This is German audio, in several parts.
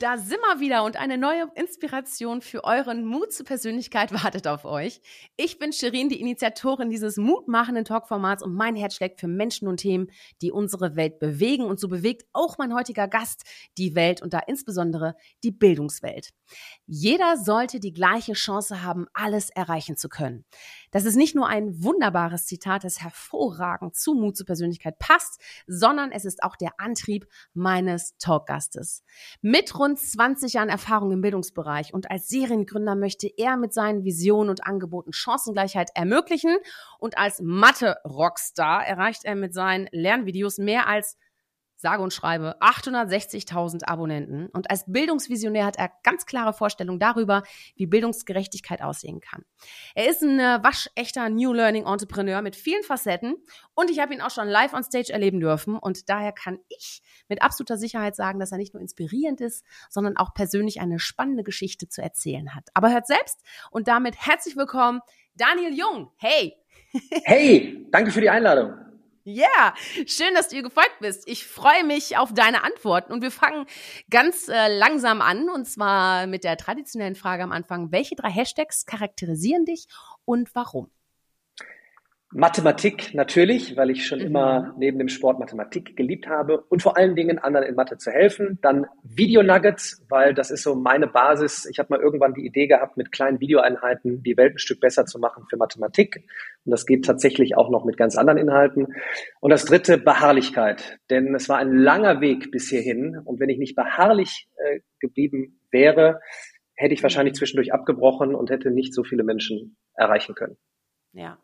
Da sind wir wieder und eine neue Inspiration für euren Mut zur Persönlichkeit wartet auf euch. Ich bin Shirin, die Initiatorin dieses mutmachenden Talkformats und mein Herz schlägt für Menschen und Themen, die unsere Welt bewegen. Und so bewegt auch mein heutiger Gast die Welt und da insbesondere die Bildungswelt. Jeder sollte die gleiche Chance haben, alles erreichen zu können. Das ist nicht nur ein wunderbares Zitat, das hervorragend zu Mut zur Persönlichkeit passt, sondern es ist auch der Antrieb meines Talkgastes. Mit rund 20 Jahren Erfahrung im Bildungsbereich und als Seriengründer möchte er mit seinen Visionen und Angeboten Chancengleichheit ermöglichen und als Mathe-Rockstar erreicht er mit seinen Lernvideos mehr als sage und schreibe 860.000 Abonnenten. Und als Bildungsvisionär hat er ganz klare Vorstellungen darüber, wie Bildungsgerechtigkeit aussehen kann. Er ist ein äh, waschechter New Learning Entrepreneur mit vielen Facetten und ich habe ihn auch schon live on stage erleben dürfen. Und daher kann ich mit absoluter Sicherheit sagen, dass er nicht nur inspirierend ist, sondern auch persönlich eine spannende Geschichte zu erzählen hat. Aber hört selbst und damit herzlich willkommen, Daniel Jung. Hey! Hey, danke für die Einladung. Ja, yeah. schön, dass du ihr gefolgt bist. Ich freue mich auf deine Antworten und wir fangen ganz äh, langsam an und zwar mit der traditionellen Frage am Anfang. Welche drei Hashtags charakterisieren dich und warum? Mathematik natürlich, weil ich schon mhm. immer neben dem Sport Mathematik geliebt habe und vor allen Dingen anderen in Mathe zu helfen. Dann Video-Nuggets, weil das ist so meine Basis. Ich habe mal irgendwann die Idee gehabt, mit kleinen Videoeinheiten die Welt ein Stück besser zu machen für Mathematik. Und das geht tatsächlich auch noch mit ganz anderen Inhalten. Und das dritte, Beharrlichkeit. Denn es war ein langer Weg bis hierhin. Und wenn ich nicht beharrlich äh, geblieben wäre, hätte ich wahrscheinlich zwischendurch abgebrochen und hätte nicht so viele Menschen erreichen können. Ja,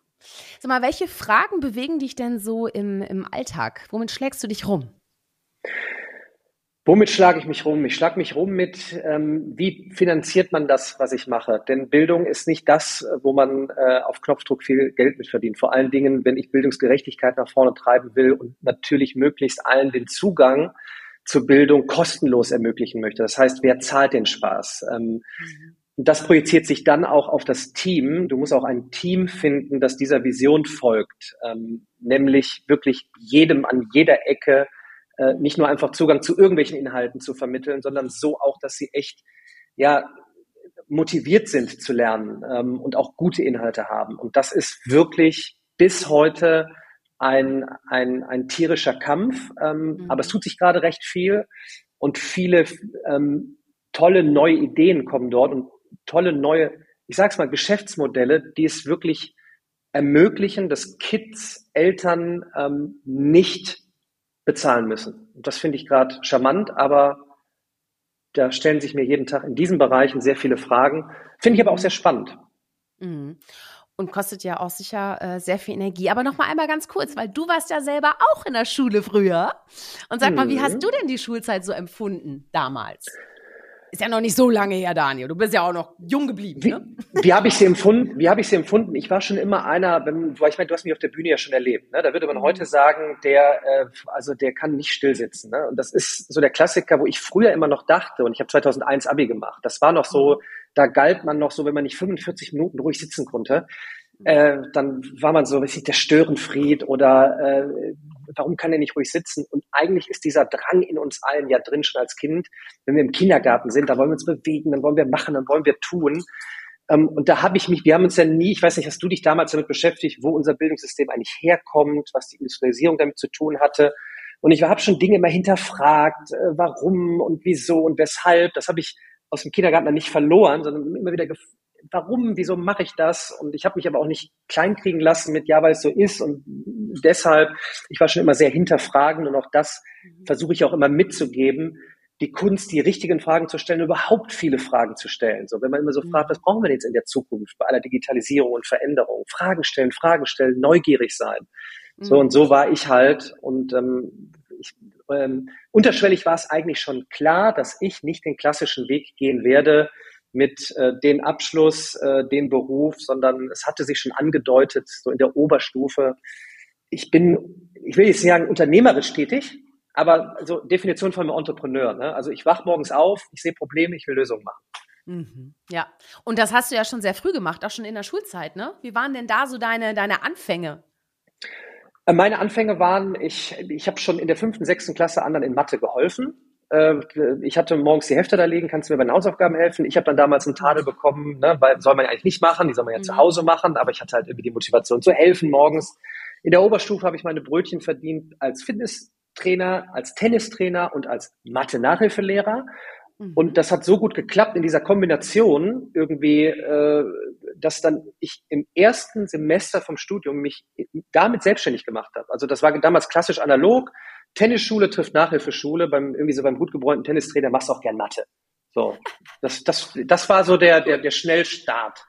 Sag mal, welche Fragen bewegen dich denn so im, im Alltag? Womit schlägst du dich rum? Womit schlage ich mich rum? Ich schlage mich rum mit, ähm, wie finanziert man das, was ich mache? Denn Bildung ist nicht das, wo man äh, auf Knopfdruck viel Geld mit verdient. Vor allen Dingen, wenn ich Bildungsgerechtigkeit nach vorne treiben will und natürlich möglichst allen den Zugang zur Bildung kostenlos ermöglichen möchte. Das heißt, wer zahlt den Spaß? Ähm, mhm. Und das projiziert sich dann auch auf das Team. Du musst auch ein Team finden, das dieser Vision folgt, ähm, nämlich wirklich jedem an jeder Ecke äh, nicht nur einfach Zugang zu irgendwelchen Inhalten zu vermitteln, sondern so auch, dass sie echt ja motiviert sind zu lernen ähm, und auch gute Inhalte haben. Und das ist wirklich bis heute ein, ein, ein tierischer Kampf, ähm, mhm. aber es tut sich gerade recht viel und viele ähm, tolle neue Ideen kommen dort und tolle neue, ich sag's mal, Geschäftsmodelle, die es wirklich ermöglichen, dass Kids, Eltern ähm, nicht bezahlen müssen. Und das finde ich gerade charmant, aber da stellen sich mir jeden Tag in diesen Bereichen sehr viele Fragen. Finde ich aber auch sehr spannend. Mhm. Und kostet ja auch sicher äh, sehr viel Energie. Aber noch mal einmal ganz kurz, weil du warst ja selber auch in der Schule früher. Und sag mal, wie hast mhm. du denn die Schulzeit so empfunden damals? Ist ja noch nicht so lange her, Daniel. Du bist ja auch noch jung geblieben. Ne? Wie, wie habe ich sie empfunden? Wie habe ich sie empfunden? Ich war schon immer einer, wenn, ich meine, du hast mich auf der Bühne ja schon erlebt. Ne? Da würde man mhm. heute sagen, der, äh, also der kann nicht still sitzen. Ne? Und das ist so der Klassiker, wo ich früher immer noch dachte. Und ich habe 2001 Abi gemacht. Das war noch so, mhm. da galt man noch so, wenn man nicht 45 Minuten ruhig sitzen konnte, äh, dann war man so, was ich, der Störenfried oder äh, warum kann er nicht ruhig sitzen? Und eigentlich ist dieser Drang in uns allen ja drin schon als Kind. Wenn wir im Kindergarten sind, da wollen wir uns bewegen, dann wollen wir machen, dann wollen wir tun. Ähm, und da habe ich mich, wir haben uns ja nie, ich weiß nicht, hast du dich damals damit beschäftigt, wo unser Bildungssystem eigentlich herkommt, was die Industrialisierung damit zu tun hatte. Und ich habe schon Dinge immer hinterfragt, äh, warum und wieso und weshalb. Das habe ich aus dem Kindergarten dann nicht verloren, sondern immer wieder warum, wieso mache ich das? Und ich habe mich aber auch nicht kleinkriegen lassen mit, ja, weil es so ist. Und deshalb, ich war schon immer sehr hinterfragend und auch das mhm. versuche ich auch immer mitzugeben, die Kunst, die richtigen Fragen zu stellen, überhaupt viele Fragen zu stellen. So, wenn man immer so mhm. fragt, was brauchen wir jetzt in der Zukunft bei aller Digitalisierung und Veränderung? Fragen stellen, Fragen stellen, neugierig sein. So mhm. und so war ich halt und ähm, ich, ähm, unterschwellig war es eigentlich schon klar, dass ich nicht den klassischen Weg gehen werde, mit äh, den Abschluss, äh, den Beruf, sondern es hatte sich schon angedeutet, so in der Oberstufe. Ich bin, ich will jetzt sagen, unternehmerisch tätig, aber so Definition von einem Entrepreneur. Ne? Also ich wach morgens auf, ich sehe Probleme, ich will Lösungen machen. Mhm. Ja, und das hast du ja schon sehr früh gemacht, auch schon in der Schulzeit, ne? Wie waren denn da so deine, deine Anfänge? Äh, meine Anfänge waren, ich, ich habe schon in der fünften, sechsten Klasse anderen in Mathe geholfen. Äh, ich hatte morgens die Hefte da liegen, kannst du mir bei den Hausaufgaben helfen? Ich habe dann damals einen Tadel bekommen, ne, weil soll man ja eigentlich nicht machen, die soll man ja mhm. zu Hause machen, aber ich hatte halt irgendwie die Motivation zu helfen morgens. In der Oberstufe habe ich meine Brötchen verdient als Fitnesstrainer, als Tennistrainer und als Mathe-Nachhilfelehrer. Mhm. Und das hat so gut geklappt in dieser Kombination irgendwie, äh, dass dann ich im ersten Semester vom Studium mich damit selbstständig gemacht habe. Also das war damals klassisch analog. Tennisschule trifft Nachhilfeschule. Beim irgendwie so beim gut gebräunten Tennistrainer machst du auch gern Mathe. So, das das das war so der der der Schnellstart.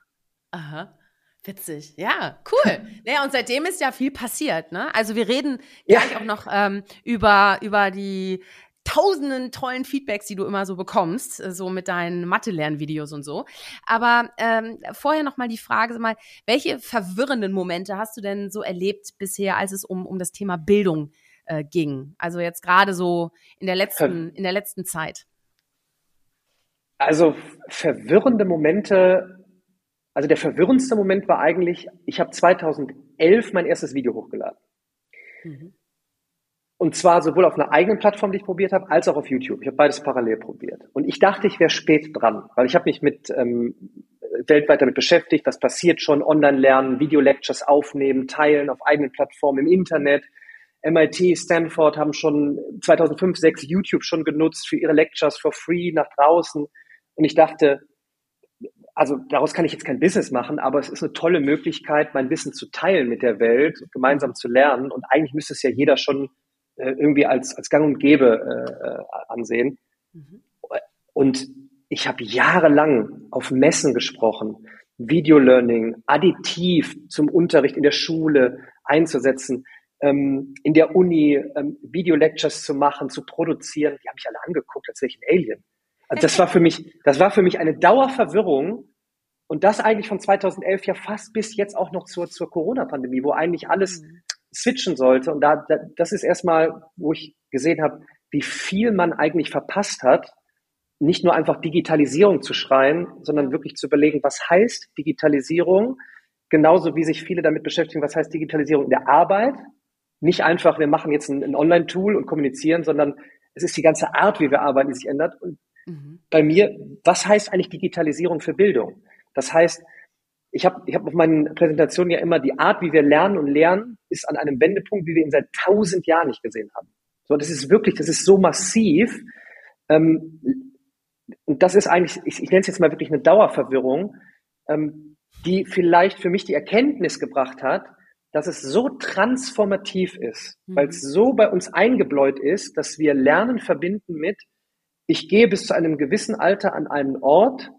Aha. Witzig, ja, cool. naja, und seitdem ist ja viel passiert, ne? Also wir reden gleich ja. auch noch ähm, über, über die tausenden tollen Feedbacks, die du immer so bekommst, äh, so mit deinen Mathe-Lernvideos und so. Aber ähm, vorher noch mal die Frage, mal, welche verwirrenden Momente hast du denn so erlebt bisher, als es um, um das Thema Bildung äh, ging? Also jetzt gerade so in der letzten, in der letzten Zeit. Also verwirrende Momente, also der verwirrendste Moment war eigentlich, ich habe 2011 mein erstes Video hochgeladen. Mhm. Und zwar sowohl auf einer eigenen Plattform, die ich probiert habe, als auch auf YouTube. Ich habe beides parallel probiert. Und ich dachte, ich wäre spät dran, weil ich habe mich mit ähm, weltweit damit beschäftigt. Das passiert schon. Online-Lernen, Video-Lectures aufnehmen, teilen auf eigenen Plattformen im Internet. MIT, Stanford haben schon 2005, 2006 YouTube schon genutzt für ihre Lectures for free nach draußen. Und ich dachte, also daraus kann ich jetzt kein Business machen, aber es ist eine tolle Möglichkeit, mein Wissen zu teilen mit der Welt, gemeinsam zu lernen. Und eigentlich müsste es ja jeder schon äh, irgendwie als, als Gang und Gäbe äh, ansehen. Mhm. Und ich habe jahrelang auf Messen gesprochen, Video-Learning additiv zum Unterricht in der Schule einzusetzen, ähm, in der Uni ähm, Video-Lectures zu machen, zu produzieren. Die habe ich alle angeguckt, als wäre ich ein Alien. Also das war für mich, das war für mich eine Dauerverwirrung. Und das eigentlich von 2011 ja fast bis jetzt auch noch zur, zur Corona-Pandemie, wo eigentlich alles mhm switchen sollte. Und da, da das ist erstmal, wo ich gesehen habe, wie viel man eigentlich verpasst hat, nicht nur einfach Digitalisierung zu schreien, sondern wirklich zu überlegen, was heißt Digitalisierung, genauso wie sich viele damit beschäftigen, was heißt Digitalisierung in der Arbeit. Nicht einfach, wir machen jetzt ein, ein Online-Tool und kommunizieren, sondern es ist die ganze Art, wie wir arbeiten, die sich ändert. Und mhm. bei mir, was heißt eigentlich Digitalisierung für Bildung? Das heißt, ich habe ich hab auf meinen Präsentationen ja immer die Art, wie wir lernen und lernen, ist an einem Wendepunkt, wie wir ihn seit tausend Jahren nicht gesehen haben. So, das ist wirklich, das ist so massiv. Ähm, und das ist eigentlich, ich, ich nenne es jetzt mal wirklich eine Dauerverwirrung, ähm, die vielleicht für mich die Erkenntnis gebracht hat, dass es so transformativ ist, mhm. weil es so bei uns eingebläut ist, dass wir Lernen verbinden mit, ich gehe bis zu einem gewissen Alter an einen Ort,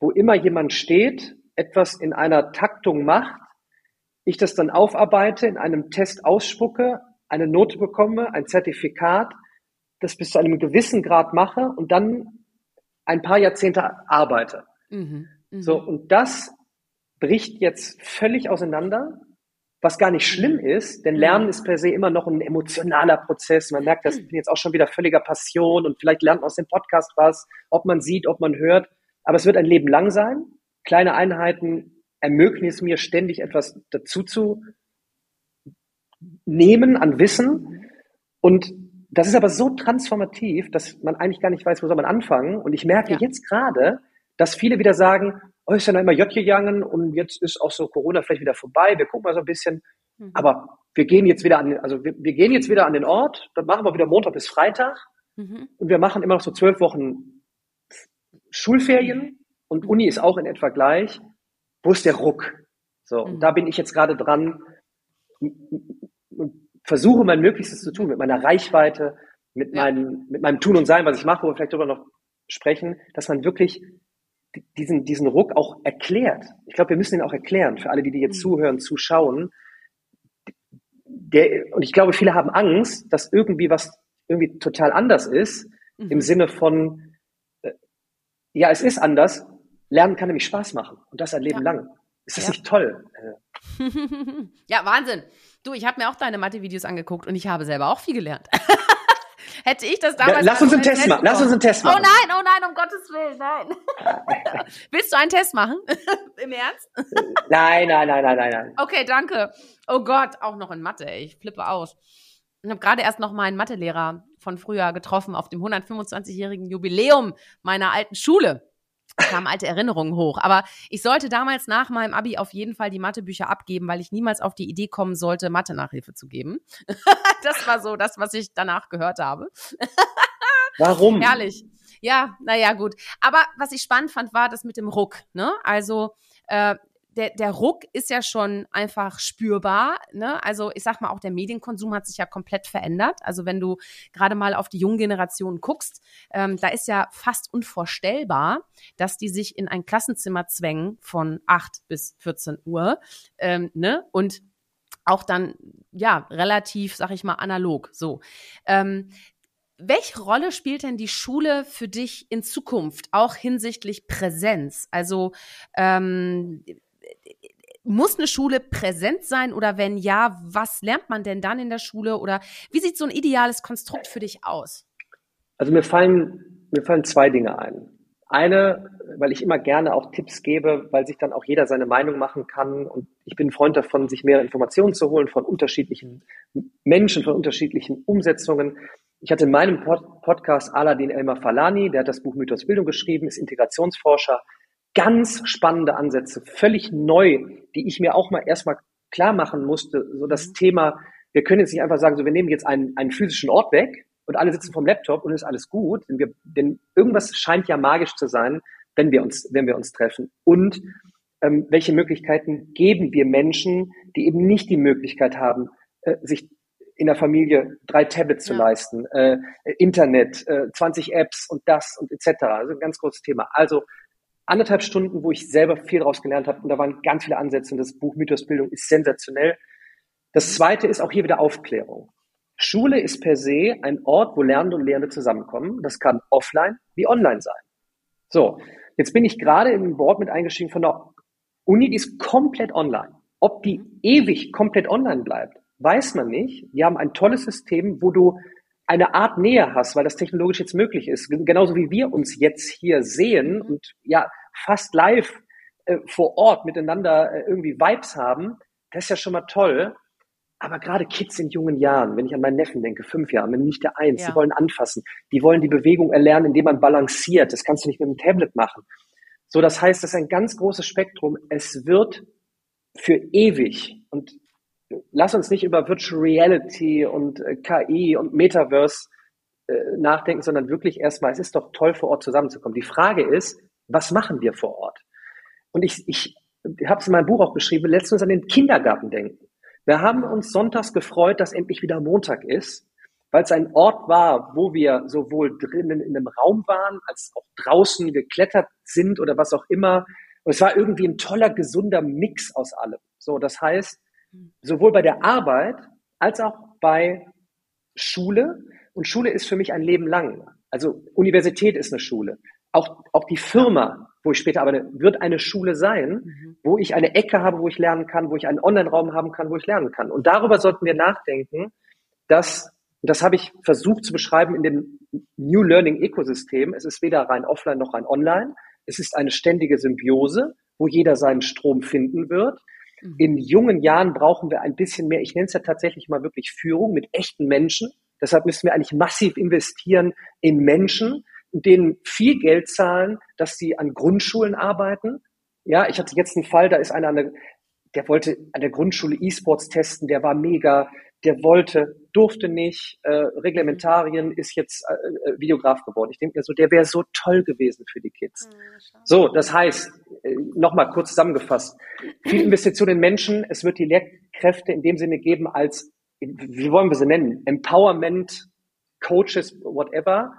wo immer jemand steht etwas in einer Taktung macht, ich das dann aufarbeite, in einem Test ausspucke, eine Note bekomme, ein Zertifikat, das bis zu einem gewissen Grad mache und dann ein paar Jahrzehnte arbeite. Mhm, mh. So, und das bricht jetzt völlig auseinander, was gar nicht schlimm mhm. ist, denn Lernen ist per se immer noch ein emotionaler Prozess. Man merkt, das bin jetzt auch schon wieder völliger Passion und vielleicht lernt man aus dem Podcast was, ob man sieht, ob man hört. Aber es wird ein Leben lang sein kleine Einheiten ermöglichen es mir ständig etwas dazu zu nehmen an Wissen. Und das ist aber so transformativ, dass man eigentlich gar nicht weiß, wo soll man anfangen. Und ich merke ja. jetzt gerade, dass viele wieder sagen, oh, ist ja noch immer J gegangen und jetzt ist auch so Corona vielleicht wieder vorbei. Wir gucken mal so ein bisschen. Mhm. Aber wir gehen jetzt wieder an, also wir, wir, gehen jetzt wieder an den Ort. Dann machen wir wieder Montag bis Freitag. Mhm. Und wir machen immer noch so zwölf Wochen Schulferien und Uni ist auch in etwa gleich. Wo ist der Ruck? So, mhm. da bin ich jetzt gerade dran und versuche mein Möglichstes zu tun mit meiner Reichweite, mit, ja. meinem, mit meinem Tun und Sein, was ich mache, wo wir vielleicht darüber noch sprechen, dass man wirklich diesen, diesen Ruck auch erklärt. Ich glaube, wir müssen ihn auch erklären für alle, die, die jetzt mhm. zuhören, zuschauen. Der, und ich glaube, viele haben Angst, dass irgendwie was irgendwie total anders ist, mhm. im Sinne von, äh, ja, es ist anders, Lernen kann nämlich Spaß machen und das ein Leben ja. lang. Ist das ja. nicht toll? ja, Wahnsinn. Du, ich habe mir auch deine Mathe-Videos angeguckt und ich habe selber auch viel gelernt. Hätte ich das damals. Ja, lass uns einen Test machen. Lass uns einen Test machen. Oh nein, oh nein, um Gottes Willen, nein. Willst du einen Test machen? Im Ernst? nein, nein, nein, nein, nein, nein. Okay, danke. Oh Gott, auch noch in Mathe, ey. Ich flippe aus. Ich habe gerade erst noch meinen Mathelehrer von früher getroffen auf dem 125-jährigen Jubiläum meiner alten Schule kamen alte Erinnerungen hoch. Aber ich sollte damals nach meinem Abi auf jeden Fall die Mathebücher abgeben, weil ich niemals auf die Idee kommen sollte, Mathe-Nachhilfe zu geben. das war so das, was ich danach gehört habe. Warum? Herrlich. Ja, naja, gut. Aber was ich spannend fand, war das mit dem Ruck. Ne? Also äh, der, der Ruck ist ja schon einfach spürbar. Ne? Also ich sag mal, auch der Medienkonsum hat sich ja komplett verändert. Also wenn du gerade mal auf die jungen Generationen guckst, ähm, da ist ja fast unvorstellbar, dass die sich in ein Klassenzimmer zwängen von 8 bis 14 Uhr. Ähm, ne? Und auch dann, ja, relativ, sag ich mal, analog. So. Ähm, welche Rolle spielt denn die Schule für dich in Zukunft, auch hinsichtlich Präsenz? Also ähm, muss eine Schule präsent sein oder wenn ja, was lernt man denn dann in der Schule oder wie sieht so ein ideales Konstrukt für dich aus? Also mir fallen, mir fallen zwei Dinge ein. Eine, weil ich immer gerne auch Tipps gebe, weil sich dann auch jeder seine Meinung machen kann. Und ich bin Freund davon, sich mehr Informationen zu holen von unterschiedlichen Menschen, von unterschiedlichen Umsetzungen. Ich hatte in meinem Pod Podcast Aladin Elmar Falani, der hat das Buch Mythos Bildung geschrieben, ist Integrationsforscher, ganz spannende Ansätze, völlig neu, die ich mir auch mal erstmal klar machen musste. So das mhm. Thema, wir können jetzt nicht einfach sagen, so wir nehmen jetzt einen, einen physischen Ort weg und alle sitzen vom Laptop und ist alles gut. Denn, wir, denn irgendwas scheint ja magisch zu sein, wenn wir uns, wenn wir uns treffen. Und ähm, welche Möglichkeiten geben wir Menschen, die eben nicht die Möglichkeit haben, äh, sich in der Familie drei Tablets ja. zu leisten, äh, Internet, äh, 20 Apps und das und etc. Also ein ganz großes Thema. Also anderthalb Stunden, wo ich selber viel daraus gelernt habe und da waren ganz viele Ansätze und das Buch Mythosbildung ist sensationell. Das zweite ist auch hier wieder Aufklärung. Schule ist per se ein Ort, wo Lernende und Lehrende zusammenkommen. Das kann offline wie online sein. So, jetzt bin ich gerade ein Board mit eingestiegen von der Uni, die ist komplett online. Ob die ewig komplett online bleibt, weiß man nicht. Wir haben ein tolles System, wo du eine Art Nähe hast, weil das technologisch jetzt möglich ist, genauso wie wir uns jetzt hier sehen und ja fast live äh, vor Ort miteinander äh, irgendwie Vibes haben, das ist ja schon mal toll. Aber gerade Kids in jungen Jahren, wenn ich an meinen Neffen denke, fünf Jahre, wenn nicht der eins, ja. die wollen anfassen, die wollen die Bewegung erlernen, indem man balanciert. Das kannst du nicht mit dem Tablet machen. So, das heißt, das ist ein ganz großes Spektrum. Es wird für ewig und lass uns nicht über Virtual Reality und äh, KI und Metaverse äh, nachdenken, sondern wirklich erstmal, es ist doch toll, vor Ort zusammenzukommen. Die Frage ist, was machen wir vor Ort? Und ich, ich habe es in meinem Buch auch geschrieben, letztens an den Kindergarten denken. Wir haben uns sonntags gefreut, dass endlich wieder Montag ist, weil es ein Ort war, wo wir sowohl drinnen in einem Raum waren, als auch draußen geklettert sind oder was auch immer. Und es war irgendwie ein toller, gesunder Mix aus allem. So, das heißt, Sowohl bei der Arbeit als auch bei Schule. Und Schule ist für mich ein Leben lang. Also Universität ist eine Schule. Auch, auch die Firma, wo ich später arbeite, wird eine Schule sein, mhm. wo ich eine Ecke habe, wo ich lernen kann, wo ich einen Online-Raum haben kann, wo ich lernen kann. Und darüber sollten wir nachdenken, dass, das habe ich versucht zu beschreiben in dem New Learning Ökosystem, es ist weder rein offline noch rein online. Es ist eine ständige Symbiose, wo jeder seinen Strom finden wird. Mhm. In jungen Jahren brauchen wir ein bisschen mehr, ich nenne es ja tatsächlich mal wirklich Führung mit echten Menschen. Deshalb müssen wir eigentlich massiv investieren in Menschen, denen viel Geld zahlen, dass sie an Grundschulen arbeiten. Ja, ich hatte jetzt einen Fall, da ist einer, der wollte an der Grundschule E-Sports testen, der war mega, der wollte, durfte nicht, äh, Reglementarien, ist jetzt äh, äh, Videograf geworden. Ich denke mir so, der wäre so toll gewesen für die Kids. So, das heißt, äh, nochmal kurz zusammengefasst, viel Investition in Menschen, es wird die Lehrkräfte in dem Sinne geben als, wie wollen wir sie nennen, Empowerment, Coaches, whatever.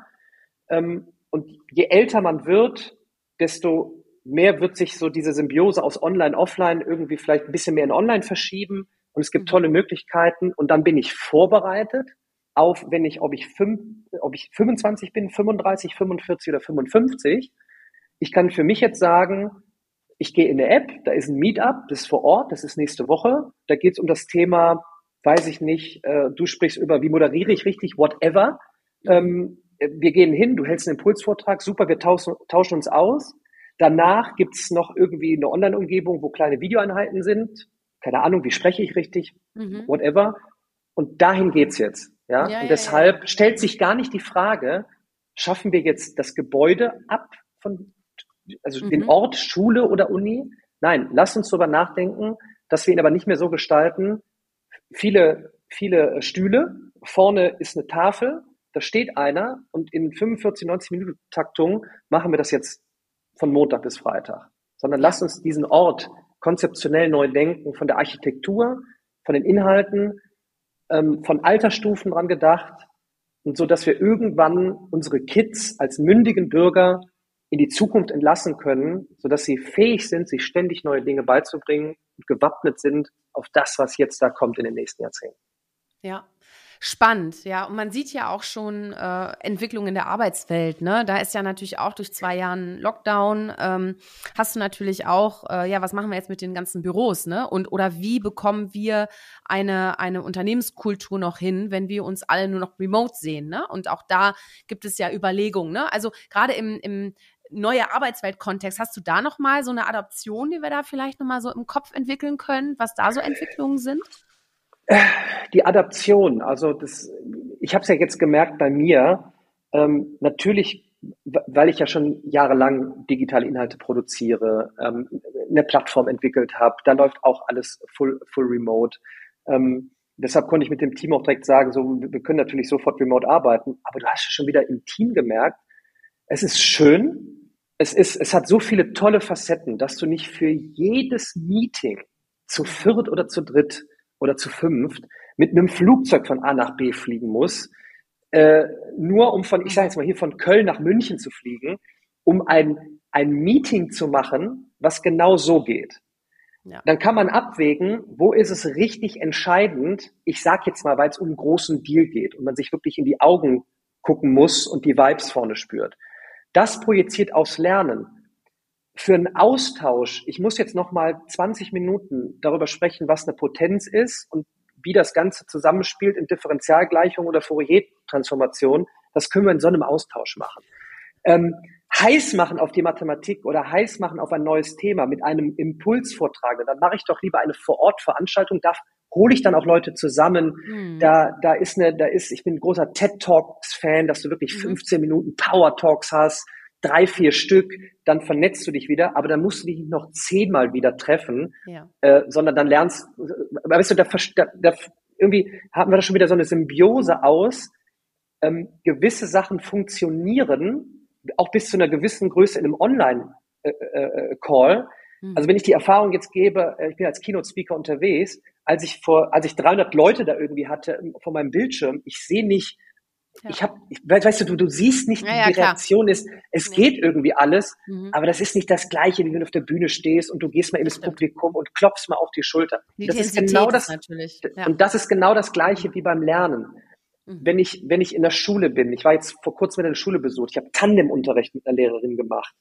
Ähm, und je älter man wird, desto mehr wird sich so diese Symbiose aus Online, Offline irgendwie vielleicht ein bisschen mehr in Online verschieben und es gibt mhm. tolle Möglichkeiten und dann bin ich vorbereitet auf, wenn ich, ob ich, fünf, ob ich 25 bin, 35, 45 oder 55. Ich kann für mich jetzt sagen, ich gehe in eine App, da ist ein Meetup, das ist vor Ort, das ist nächste Woche. Da geht es um das Thema, weiß ich nicht, äh, du sprichst über, wie moderiere ich richtig, whatever. Ähm, wir gehen hin, du hältst einen Impulsvortrag, super, wir tauschen, tauschen uns aus. Danach gibt's noch irgendwie eine Online-Umgebung, wo kleine Videoeinheiten sind. Keine Ahnung, wie spreche ich richtig, mhm. whatever. Und dahin geht's jetzt. Ja, ja und deshalb ja, ja. stellt sich gar nicht die Frage, schaffen wir jetzt das Gebäude ab von, also mhm. den Ort, Schule oder Uni? Nein, lass uns darüber nachdenken, dass wir ihn aber nicht mehr so gestalten. Viele, viele Stühle, vorne ist eine Tafel, da steht einer und in 45, 90 Minuten Taktung machen wir das jetzt von Montag bis Freitag. Sondern lass uns diesen Ort konzeptionell neu denken, von der Architektur, von den Inhalten, ähm, von Altersstufen dran gedacht und so, dass wir irgendwann unsere Kids als mündigen Bürger in die Zukunft entlassen können, so dass sie fähig sind, sich ständig neue Dinge beizubringen und gewappnet sind auf das, was jetzt da kommt in den nächsten Jahrzehnten. Ja, spannend, ja. Und man sieht ja auch schon äh, Entwicklungen in der Arbeitswelt. Ne? Da ist ja natürlich auch durch zwei Jahren Lockdown, ähm, hast du natürlich auch, äh, ja, was machen wir jetzt mit den ganzen Büros, ne? Und oder wie bekommen wir eine, eine Unternehmenskultur noch hin, wenn wir uns alle nur noch remote sehen, ne? Und auch da gibt es ja Überlegungen, ne? Also gerade im, im neue Arbeitswelt-Kontext, hast du da noch mal so eine Adaption, die wir da vielleicht noch mal so im Kopf entwickeln können, was da so Entwicklungen sind? Die Adaption, also das, ich habe es ja jetzt gemerkt bei mir, ähm, natürlich, weil ich ja schon jahrelang digitale Inhalte produziere, ähm, eine Plattform entwickelt habe, da läuft auch alles full, full remote. Ähm, deshalb konnte ich mit dem Team auch direkt sagen, so, wir können natürlich sofort remote arbeiten, aber du hast ja schon wieder im Team gemerkt, es ist schön, es ist, es hat so viele tolle Facetten, dass du nicht für jedes Meeting zu viert oder zu dritt oder zu fünft mit einem Flugzeug von A nach B fliegen muss, äh, nur um von, ich sage jetzt mal hier von Köln nach München zu fliegen, um ein, ein Meeting zu machen, was genau so geht. Ja. Dann kann man abwägen, wo ist es richtig entscheidend, ich sage jetzt mal, weil es um einen großen Deal geht und man sich wirklich in die Augen gucken muss und die Vibes vorne spürt. Das projiziert aufs Lernen für einen Austausch, ich muss jetzt noch mal 20 Minuten darüber sprechen, was eine Potenz ist und wie das Ganze zusammenspielt in Differentialgleichung oder Fourier-Transformation, das können wir in so einem Austausch machen. Ähm, heiß machen auf die Mathematik oder heiß machen auf ein neues Thema mit einem Impulsvortrag, dann mache ich doch lieber eine Vor-Ort-Veranstaltung, da hole ich dann auch Leute zusammen. Mhm. Da, da ist eine, da ist, ich bin ein großer TED Talks Fan, dass du wirklich 15 mhm. Minuten Power Talks hast, drei, vier Stück, dann vernetzt du dich wieder, aber dann musst du dich nicht noch zehnmal wieder treffen, ja. äh, sondern dann lernst, äh, weißt du, da, da, da, irgendwie haben wir da schon wieder so eine Symbiose aus, ähm, gewisse Sachen funktionieren, auch bis zu einer gewissen Größe in einem Online-Call. Äh, äh, hm. Also wenn ich die Erfahrung jetzt gebe, äh, ich bin als Keynote-Speaker unterwegs, als ich vor, als ich 300 Leute da irgendwie hatte ähm, vor meinem Bildschirm, ich sehe nicht, ja. Ich habe, weißt du, du, du siehst nicht, ja, die Reaktion klar. ist, es nee. geht irgendwie alles, mhm. aber das ist nicht das Gleiche, wie wenn du auf der Bühne stehst und du gehst mal ins Publikum und klopfst mal auf die Schulter. Die das ist genau das, natürlich. Und das ist genau das Gleiche wie beim Lernen. Mhm. Wenn ich, wenn ich in der Schule bin, ich war jetzt vor kurzem in der Schule besucht, ich habe Tandem-Unterricht mit einer Lehrerin gemacht.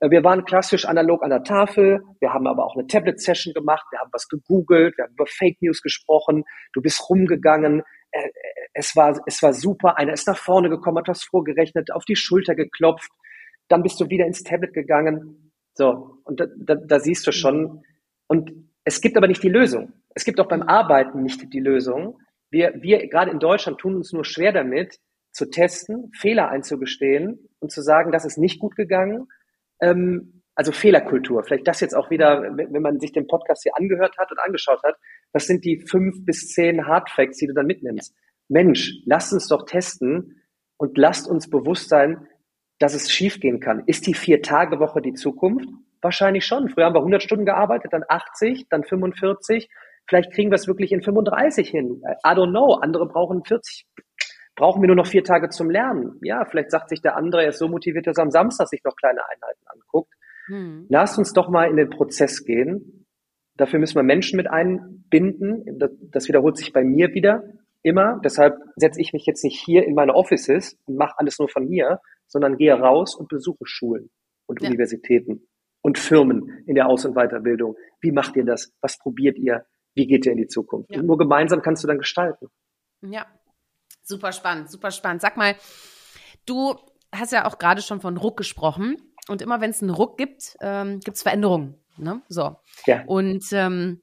Äh, wir waren klassisch analog an der Tafel, wir haben aber auch eine Tablet-Session gemacht, wir haben was gegoogelt, wir haben über Fake News gesprochen, du bist rumgegangen, äh, es war, es war super. Einer ist nach vorne gekommen, hat was vorgerechnet, auf die Schulter geklopft. Dann bist du wieder ins Tablet gegangen. So. Und da, da, da siehst du schon. Und es gibt aber nicht die Lösung. Es gibt auch beim Arbeiten nicht die Lösung. Wir, wir gerade in Deutschland tun uns nur schwer damit, zu testen, Fehler einzugestehen und zu sagen, das ist nicht gut gegangen. Ähm, also Fehlerkultur. Vielleicht das jetzt auch wieder, wenn man sich den Podcast hier angehört hat und angeschaut hat, was sind die fünf bis zehn Hardfacts, die du dann mitnimmst? Mensch, lasst uns doch testen und lasst uns bewusst sein, dass es schiefgehen kann. Ist die Vier-Tage-Woche die Zukunft? Wahrscheinlich schon. Früher haben wir 100 Stunden gearbeitet, dann 80, dann 45. Vielleicht kriegen wir es wirklich in 35 hin. I don't know. Andere brauchen 40. Brauchen wir nur noch vier Tage zum Lernen? Ja, vielleicht sagt sich der andere, er ist so motiviert, dass er am Samstag sich noch kleine Einheiten anguckt. Hm. Lasst uns doch mal in den Prozess gehen. Dafür müssen wir Menschen mit einbinden. Das, das wiederholt sich bei mir wieder immer. Deshalb setze ich mich jetzt nicht hier in meine Offices und mache alles nur von hier, sondern gehe raus und besuche Schulen und ja. Universitäten und Firmen in der Aus- und Weiterbildung. Wie macht ihr das? Was probiert ihr? Wie geht ihr in die Zukunft? Ja. Und nur gemeinsam kannst du dann gestalten. Ja, Super spannend, super spannend. Sag mal, du hast ja auch gerade schon von Ruck gesprochen. Und immer wenn es einen Ruck gibt, ähm, gibt es Veränderungen. Ne? So. Ja. Und ähm,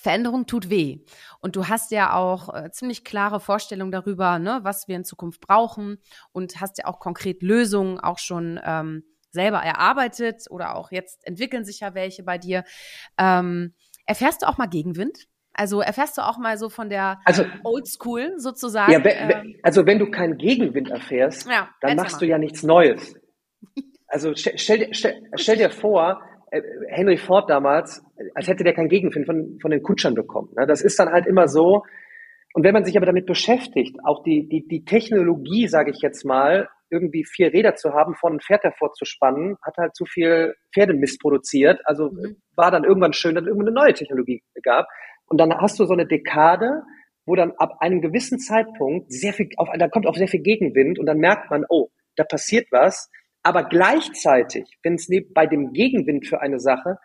Veränderung tut weh. Und du hast ja auch äh, ziemlich klare Vorstellungen darüber, ne, was wir in Zukunft brauchen und hast ja auch konkret Lösungen auch schon ähm, selber erarbeitet oder auch jetzt entwickeln sich ja welche bei dir. Ähm, erfährst du auch mal Gegenwind? Also erfährst du auch mal so von der also, Oldschool sozusagen? Ja, ähm, also wenn du keinen Gegenwind erfährst, ja, dann machst du ja nichts Neues. Also stell, stell, stell, stell dir vor, äh, Henry Ford damals, als hätte der keinen Gegenwind von, von den Kutschern bekommen. Ne? Das ist dann halt immer so. Und wenn man sich aber damit beschäftigt, auch die, die, die Technologie, sage ich jetzt mal, irgendwie vier Räder zu haben, vorne ein Pferd davor zu spannen, hat halt zu viel Pferdemist produziert. Also mhm. war dann irgendwann schön, dass es irgendeine neue Technologie gab. Und dann hast du so eine Dekade, wo dann ab einem gewissen Zeitpunkt sehr viel, auf, da kommt auch sehr viel Gegenwind und dann merkt man, oh, da passiert was. Aber gleichzeitig, wenn es bei dem Gegenwind für eine Sache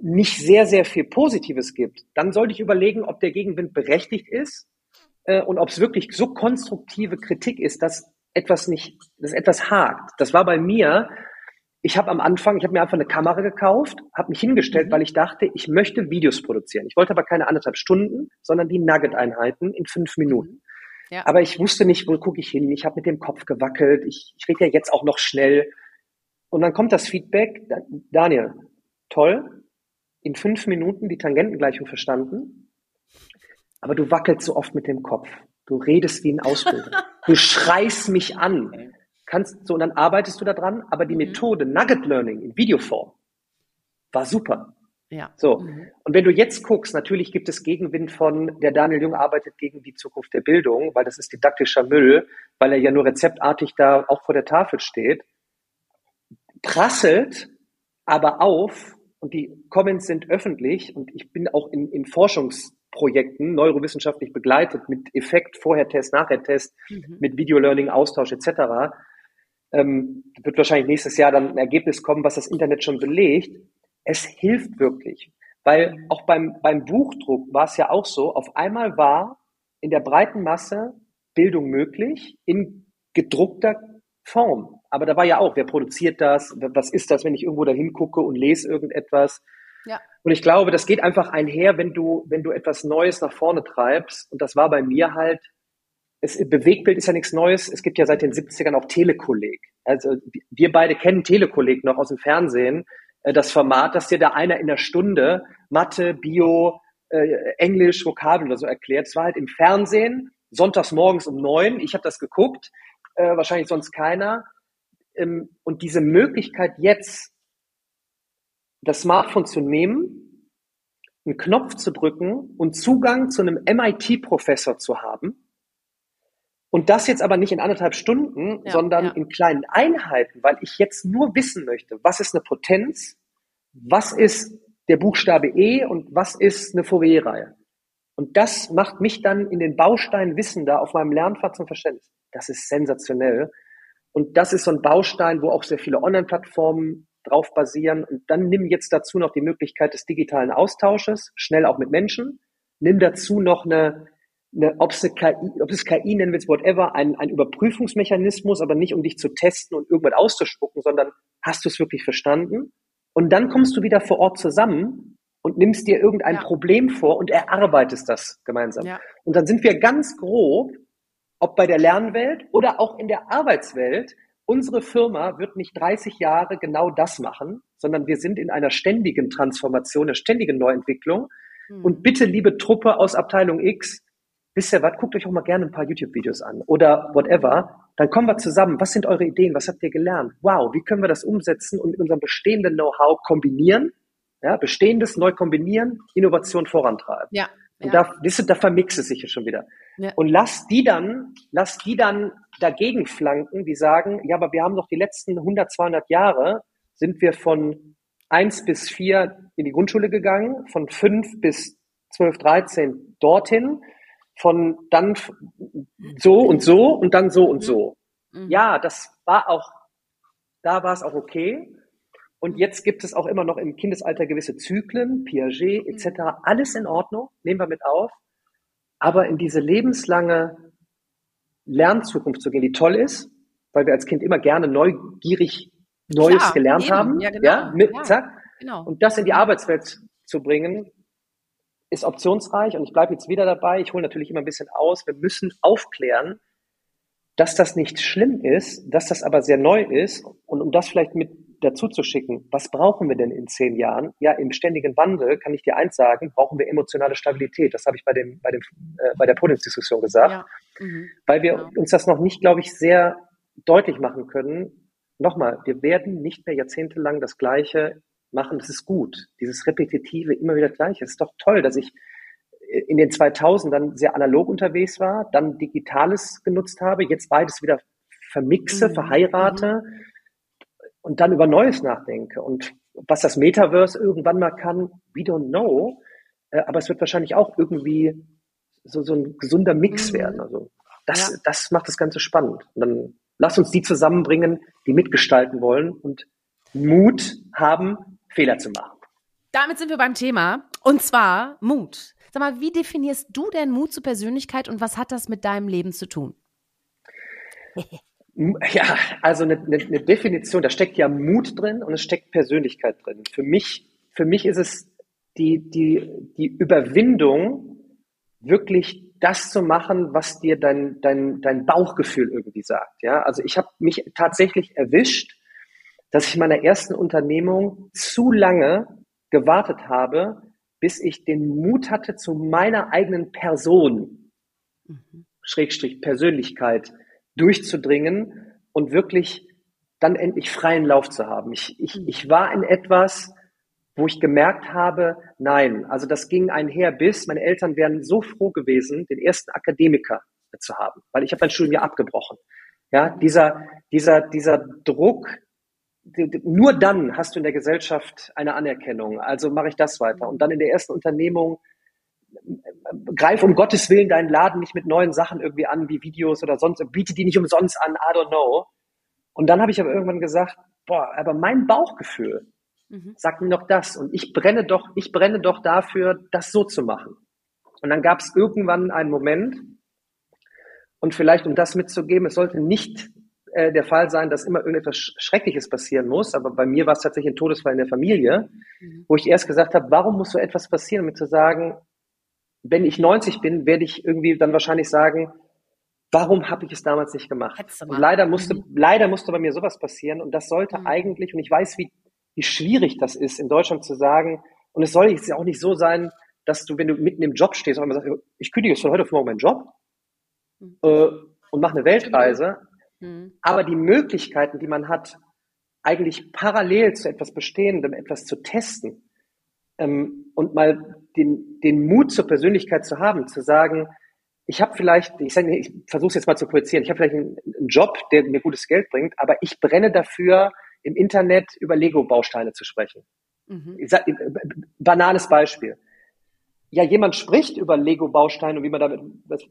nicht sehr, sehr viel Positives gibt, dann sollte ich überlegen, ob der Gegenwind berechtigt ist äh, und ob es wirklich so konstruktive Kritik ist, dass etwas nicht, dass etwas hakt. Das war bei mir ich habe am Anfang, ich habe mir einfach eine Kamera gekauft, habe mich hingestellt, mhm. weil ich dachte, ich möchte Videos produzieren. Ich wollte aber keine anderthalb Stunden, sondern die Nugget-Einheiten in fünf Minuten. Mhm. Ja. Aber ich wusste nicht, wo gucke ich hin. Ich habe mit dem Kopf gewackelt. Ich, ich rede ja jetzt auch noch schnell. Und dann kommt das Feedback, Daniel, toll, in fünf Minuten die Tangentengleichung verstanden, aber du wackelst so oft mit dem Kopf. Du redest wie ein Ausbilder. du schreist mich an kannst so und dann arbeitest du daran, aber die mhm. Methode Nugget Learning in Videoform war super. Ja. So. Mhm. Und wenn du jetzt guckst, natürlich gibt es Gegenwind von, der Daniel Jung arbeitet gegen die Zukunft der Bildung, weil das ist didaktischer Müll, weil er ja nur rezeptartig da auch vor der Tafel steht. Prasselt aber auf und die Comments sind öffentlich und ich bin auch in, in Forschungsprojekten neurowissenschaftlich begleitet mit Effekt, Vorher-Test, Nachher-Test, mhm. mit Video-Learning, Austausch etc ähm, wird wahrscheinlich nächstes Jahr dann ein Ergebnis kommen, was das Internet schon belegt. Es hilft wirklich, weil auch beim, beim Buchdruck war es ja auch so, auf einmal war in der breiten Masse Bildung möglich in gedruckter Form. Aber da war ja auch, wer produziert das? Was ist das, wenn ich irgendwo dahin gucke und lese irgendetwas? Ja. Und ich glaube, das geht einfach einher, wenn du, wenn du etwas Neues nach vorne treibst. Und das war bei mir halt es, Bewegtbild ist ja nichts Neues. Es gibt ja seit den 70ern auch Telekolleg. Also wir beide kennen Telekolleg noch aus dem Fernsehen. Äh, das Format, dass dir da einer in der Stunde Mathe, Bio, äh, Englisch, Vokabeln oder so erklärt. Es war halt im Fernsehen, sonntags morgens um neun. Ich habe das geguckt, äh, wahrscheinlich sonst keiner. Ähm, und diese Möglichkeit jetzt, das Smartphone zu nehmen, einen Knopf zu drücken und Zugang zu einem MIT-Professor zu haben, und das jetzt aber nicht in anderthalb Stunden, ja, sondern ja. in kleinen Einheiten, weil ich jetzt nur wissen möchte, was ist eine Potenz, was ist der Buchstabe E und was ist eine Fourier-Reihe. Und das macht mich dann in den Baustein wissender auf meinem Lernpfad zum Verständnis. Das ist sensationell. Und das ist so ein Baustein, wo auch sehr viele Online-Plattformen drauf basieren. Und dann nimm jetzt dazu noch die Möglichkeit des digitalen Austausches, schnell auch mit Menschen. Nimm dazu noch eine eine, ob es KI, ob es KI nennen willst, whatever, ein, ein Überprüfungsmechanismus, aber nicht um dich zu testen und irgendwas auszuspucken, sondern hast du es wirklich verstanden? Und dann kommst du wieder vor Ort zusammen und nimmst dir irgendein ja. Problem vor und erarbeitest das gemeinsam. Ja. Und dann sind wir ganz grob, ob bei der Lernwelt oder auch in der Arbeitswelt, unsere Firma wird nicht 30 Jahre genau das machen, sondern wir sind in einer ständigen Transformation, einer ständigen Neuentwicklung. Mhm. Und bitte, liebe Truppe aus Abteilung X, wisst ihr was, guckt euch auch mal gerne ein paar YouTube-Videos an oder whatever. Dann kommen wir zusammen. Was sind eure Ideen? Was habt ihr gelernt? Wow, wie können wir das umsetzen und mit unserem bestehenden Know-how kombinieren? Ja, bestehendes neu kombinieren, Innovation vorantreiben. Ja. Und ja. da, wisst ihr, da vermixt es sich ja schon wieder. Ja. Und lass die dann, lass die dann dagegen flanken, die sagen, ja, aber wir haben noch die letzten 100, 200 Jahre, sind wir von eins bis vier in die Grundschule gegangen, von fünf bis zwölf, dreizehn dorthin von dann so und so und dann so und so. Mhm. Ja, das war auch, da war es auch okay. Und jetzt gibt es auch immer noch im Kindesalter gewisse Zyklen, Piaget etc. Mhm. Alles in Ordnung, nehmen wir mit auf. Aber in diese lebenslange Lernzukunft zu gehen, die toll ist, weil wir als Kind immer gerne neugierig Neues Klar, gelernt eben. haben. Ja, genau. ja, mit, ja, zack. Genau. Und das in die Arbeitswelt zu bringen, ist optionsreich. Und ich bleibe jetzt wieder dabei. Ich hole natürlich immer ein bisschen aus. Wir müssen aufklären, dass das nicht schlimm ist, dass das aber sehr neu ist. Und um das vielleicht mit dazu zu schicken, was brauchen wir denn in zehn Jahren? Ja, im ständigen Wandel kann ich dir eins sagen, brauchen wir emotionale Stabilität. Das habe ich bei dem, bei dem, äh, bei der Podiumsdiskussion gesagt, ja. mhm. weil wir genau. uns das noch nicht, glaube ich, sehr deutlich machen können. Nochmal, wir werden nicht mehr jahrzehntelang das Gleiche machen. Das ist gut. Dieses repetitive, immer wieder Gleiche. Es ist doch toll, dass ich in den 2000 dann sehr analog unterwegs war, dann Digitales genutzt habe, jetzt beides wieder vermixe, mhm. verheirate. Mhm und dann über Neues nachdenke. Und was das Metaverse irgendwann mal kann, we don't know. Äh, aber es wird wahrscheinlich auch irgendwie so, so ein gesunder Mix mhm. werden. Also das, ja. das macht das Ganze spannend. Und dann lass uns die zusammenbringen, die mitgestalten wollen und Mut haben, Fehler zu machen. Damit sind wir beim Thema. Und zwar Mut. Sag mal, wie definierst du denn Mut zur Persönlichkeit und was hat das mit deinem Leben zu tun? Ja, also eine, eine, eine Definition, da steckt ja Mut drin und es steckt Persönlichkeit drin. Für mich, für mich ist es die, die, die Überwindung, wirklich das zu machen, was dir dein, dein, dein Bauchgefühl irgendwie sagt. Ja, also ich habe mich tatsächlich erwischt, dass ich in meiner ersten Unternehmung zu lange gewartet habe, bis ich den Mut hatte, zu meiner eigenen Person, mhm. Schrägstrich Persönlichkeit, durchzudringen und wirklich dann endlich freien Lauf zu haben. Ich, ich, mhm. ich war in etwas, wo ich gemerkt habe, nein, also das ging einher bis, meine Eltern wären so froh gewesen, den ersten Akademiker zu haben, weil ich habe mein Studium ja abgebrochen. Ja, dieser, dieser, dieser Druck, nur dann hast du in der Gesellschaft eine Anerkennung. Also mache ich das weiter. Und dann in der ersten Unternehmung greif um Gottes Willen deinen Laden nicht mit neuen Sachen irgendwie an, wie Videos oder sonst, biete die nicht umsonst an, I don't know. Und dann habe ich aber irgendwann gesagt, boah, aber mein Bauchgefühl mhm. sagt mir noch das und ich brenne doch, ich brenne doch dafür, das so zu machen. Und dann gab es irgendwann einen Moment und vielleicht um das mitzugeben, es sollte nicht äh, der Fall sein, dass immer irgendetwas Schreckliches passieren muss, aber bei mir war es tatsächlich ein Todesfall in der Familie, mhm. wo ich erst gesagt habe, warum muss so etwas passieren, um mir zu sagen, wenn ich 90 bin, werde ich irgendwie dann wahrscheinlich sagen, warum habe ich es damals nicht gemacht? Und leider musste, mhm. leider musste bei mir sowas passieren und das sollte mhm. eigentlich, und ich weiß, wie, wie schwierig das ist, in Deutschland zu sagen, und es soll jetzt ja auch nicht so sein, dass du, wenn du mitten im Job stehst, auch immer sagst, ich kündige jetzt von heute auf morgen meinen Job mhm. äh, und mache eine Weltreise. Mhm. Aber die Möglichkeiten, die man hat, eigentlich parallel zu etwas Bestehendem etwas zu testen, ähm, und mal den, den Mut zur Persönlichkeit zu haben, zu sagen, ich habe vielleicht, ich, sage, ich versuche es jetzt mal zu projizieren, ich habe vielleicht einen, einen, Job, der mir gutes Geld bringt, aber ich brenne dafür, im Internet über Lego-Bausteine zu sprechen. Mhm. Sag, banales Beispiel. Ja, jemand spricht über Lego-Bausteine und wie man damit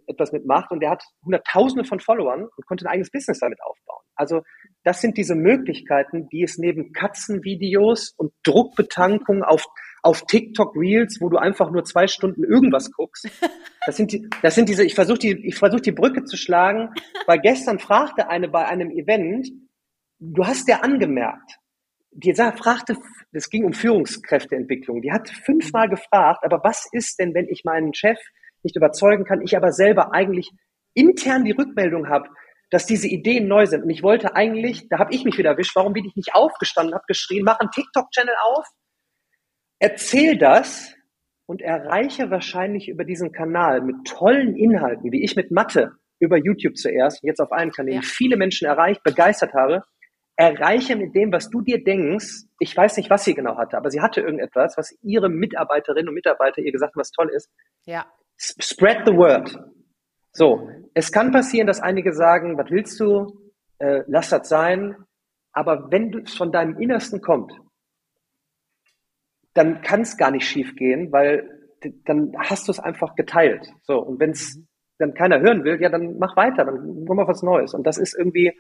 etwas mitmacht und der hat Hunderttausende von Followern und konnte ein eigenes Business damit aufbauen. Also das sind diese Möglichkeiten, die es neben Katzenvideos und Druckbetankung auf auf TikTok Reels, wo du einfach nur zwei Stunden irgendwas guckst. Das sind die, das sind diese, ich versuche die, ich versuche die Brücke zu schlagen, weil gestern fragte eine bei einem Event, du hast ja angemerkt, die fragte, es ging um Führungskräfteentwicklung, die hat fünfmal gefragt, aber was ist denn, wenn ich meinen Chef nicht überzeugen kann, ich aber selber eigentlich intern die Rückmeldung habe, dass diese Ideen neu sind. Und ich wollte eigentlich, da habe ich mich wieder erwischt, warum bin ich nicht aufgestanden, habe geschrien, mach einen TikTok-Channel auf, Erzähl das und erreiche wahrscheinlich über diesen Kanal mit tollen Inhalten, wie ich mit Mathe über YouTube zuerst, jetzt auf allen Kanälen, ja. viele Menschen erreicht, begeistert habe, erreiche mit dem, was du dir denkst, ich weiß nicht, was sie genau hatte, aber sie hatte irgendetwas, was ihre Mitarbeiterinnen und Mitarbeiter ihr gesagt haben, was toll ist. Ja. Spread the word. So, es kann passieren, dass einige sagen, was willst du, äh, lass das sein, aber wenn es von deinem Innersten kommt, dann kann es gar nicht schief gehen, weil dann hast du es einfach geteilt. So, und wenn es mhm. dann keiner hören will, ja, dann mach weiter, dann komm mal was Neues. Und das ist irgendwie,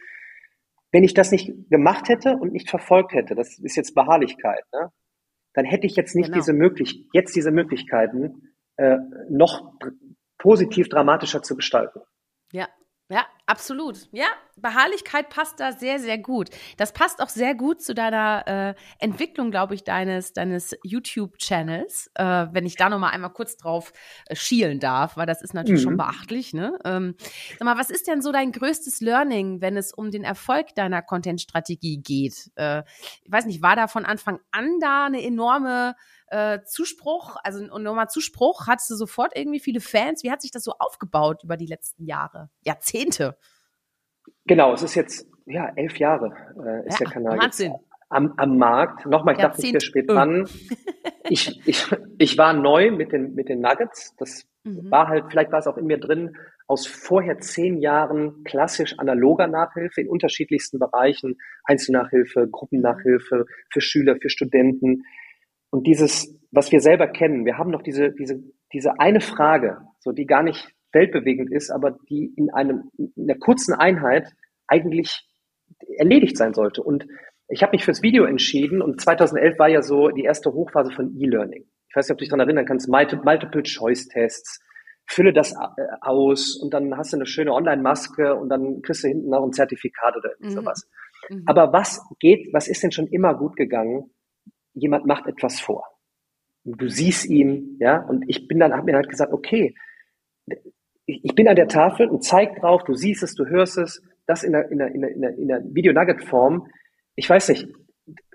wenn ich das nicht gemacht hätte und nicht verfolgt hätte, das ist jetzt Beharrlichkeit, ne? dann hätte ich jetzt nicht genau. diese möglich jetzt diese Möglichkeiten äh, noch positiv dramatischer zu gestalten. Ja, ja, Absolut. Ja, Beharrlichkeit passt da sehr, sehr gut. Das passt auch sehr gut zu deiner äh, Entwicklung, glaube ich, deines, deines YouTube-Channels, äh, wenn ich da noch mal einmal kurz drauf äh, schielen darf, weil das ist natürlich mhm. schon beachtlich. Ne? Ähm, sag mal, was ist denn so dein größtes Learning, wenn es um den Erfolg deiner Content-Strategie geht? Äh, ich weiß nicht, war da von Anfang an da eine enorme äh, Zuspruch, also nochmal Zuspruch, hattest du sofort irgendwie viele Fans? Wie hat sich das so aufgebaut über die letzten Jahre, Jahrzehnte? Genau, es ist jetzt, ja, elf Jahre äh, ist ja, der Kanal Wahnsinn. jetzt am, am Markt. Nochmal, ich dachte, ich wäre spät dran. ich, ich, ich war neu mit den, mit den Nuggets. Das mhm. war halt, vielleicht war es auch in mir drin, aus vorher zehn Jahren klassisch analoger Nachhilfe in unterschiedlichsten Bereichen, Einzelnachhilfe, Gruppennachhilfe für Schüler, für Studenten, und dieses, was wir selber kennen, wir haben noch diese, diese, diese eine Frage, so die gar nicht weltbewegend ist, aber die in einem, in einer kurzen Einheit eigentlich erledigt sein sollte. Und ich habe mich fürs Video entschieden und 2011 war ja so die erste Hochphase von E-Learning. Ich weiß nicht, ob du dich daran erinnern kannst, Multiple-Choice-Tests, fülle das äh, aus und dann hast du eine schöne Online-Maske und dann kriegst du hinten noch ein Zertifikat oder mhm. sowas. Mhm. Aber was geht, was ist denn schon immer gut gegangen? Jemand macht etwas vor. Du siehst ihn, ja, und ich bin dann, habe mir halt gesagt, okay, ich bin an der Tafel und zeig drauf, du siehst es, du hörst es, das in der, in der, in der, in der, in der Video-Nugget-Form. Ich weiß nicht.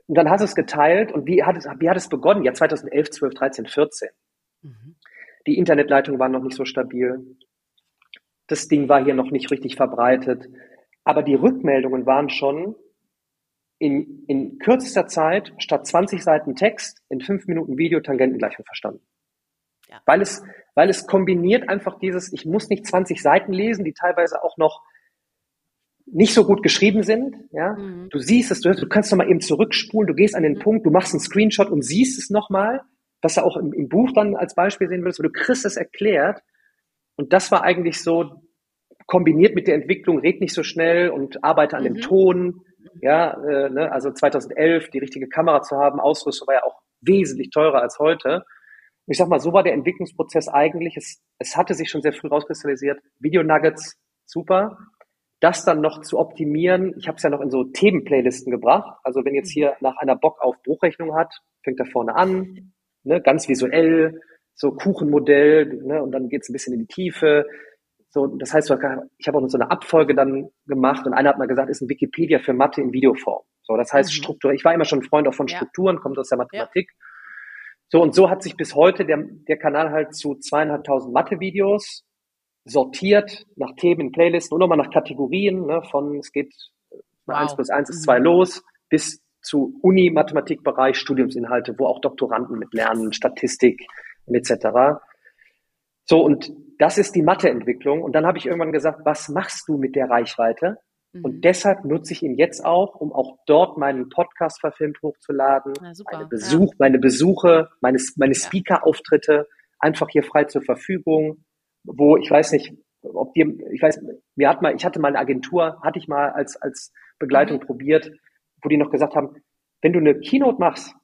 Und dann hast du es geteilt und wie hat es, wie hat es begonnen? Ja, 2011, 12, 13, 14. Mhm. Die Internetleitungen waren noch nicht so stabil. Das Ding war hier noch nicht richtig verbreitet. Aber die Rückmeldungen waren schon, in, in kürzester Zeit statt 20 Seiten Text in fünf Minuten Video Tangentengleichung verstanden. Ja. Weil es, weil es kombiniert einfach dieses, ich muss nicht 20 Seiten lesen, die teilweise auch noch nicht so gut geschrieben sind, ja. Mhm. Du siehst es, du, du kannst noch mal eben zurückspulen, du gehst an den mhm. Punkt, du machst einen Screenshot und siehst es nochmal, was du auch im, im Buch dann als Beispiel sehen willst, wo du kriegst es erklärt. Und das war eigentlich so kombiniert mit der Entwicklung, red nicht so schnell und arbeite an mhm. dem Ton, ja, äh, ne, also 2011 die richtige Kamera zu haben, Ausrüstung war ja auch wesentlich teurer als heute. ich sag mal, so war der Entwicklungsprozess eigentlich. Es, es hatte sich schon sehr früh rauskristallisiert. Video Nuggets, super. Das dann noch zu optimieren, ich habe es ja noch in so Themenplaylisten gebracht. Also wenn jetzt hier nach einer Bock auf Bruchrechnung hat, fängt er vorne an, ne, ganz visuell, so Kuchenmodell, ne, und dann geht's ein bisschen in die Tiefe. So, das heißt, ich habe auch noch so eine Abfolge dann gemacht und einer hat mal gesagt, ist ein Wikipedia für Mathe in Videoform. So, das heißt mhm. Struktur. Ich war immer schon ein Freund auch von Strukturen, ja. kommt aus der Mathematik. Ja. So, und so hat sich bis heute der, der Kanal halt zu zweieinhalbtausend Mathe-Videos sortiert nach Themen, Playlisten und nochmal nach Kategorien, ne, von es geht wow. 1 plus 1 ist mhm. 2 los, bis zu Uni-Mathematikbereich, Studiumsinhalte, wo auch Doktoranden mit lernen, Statistik etc. So, und das ist die Matheentwicklung. Und dann habe ich irgendwann gesagt, was machst du mit der Reichweite? Mhm. Und deshalb nutze ich ihn jetzt auch, um auch dort meinen Podcast verfilmt hochzuladen, ja, meine, Besuch, ja. meine Besuche, meine, meine Speaker-Auftritte einfach hier frei zur Verfügung, wo ich weiß nicht, ob dir, ich weiß, mir hat mal, ich hatte mal eine Agentur, hatte ich mal als, als Begleitung mhm. probiert, wo die noch gesagt haben, wenn du eine Keynote machst,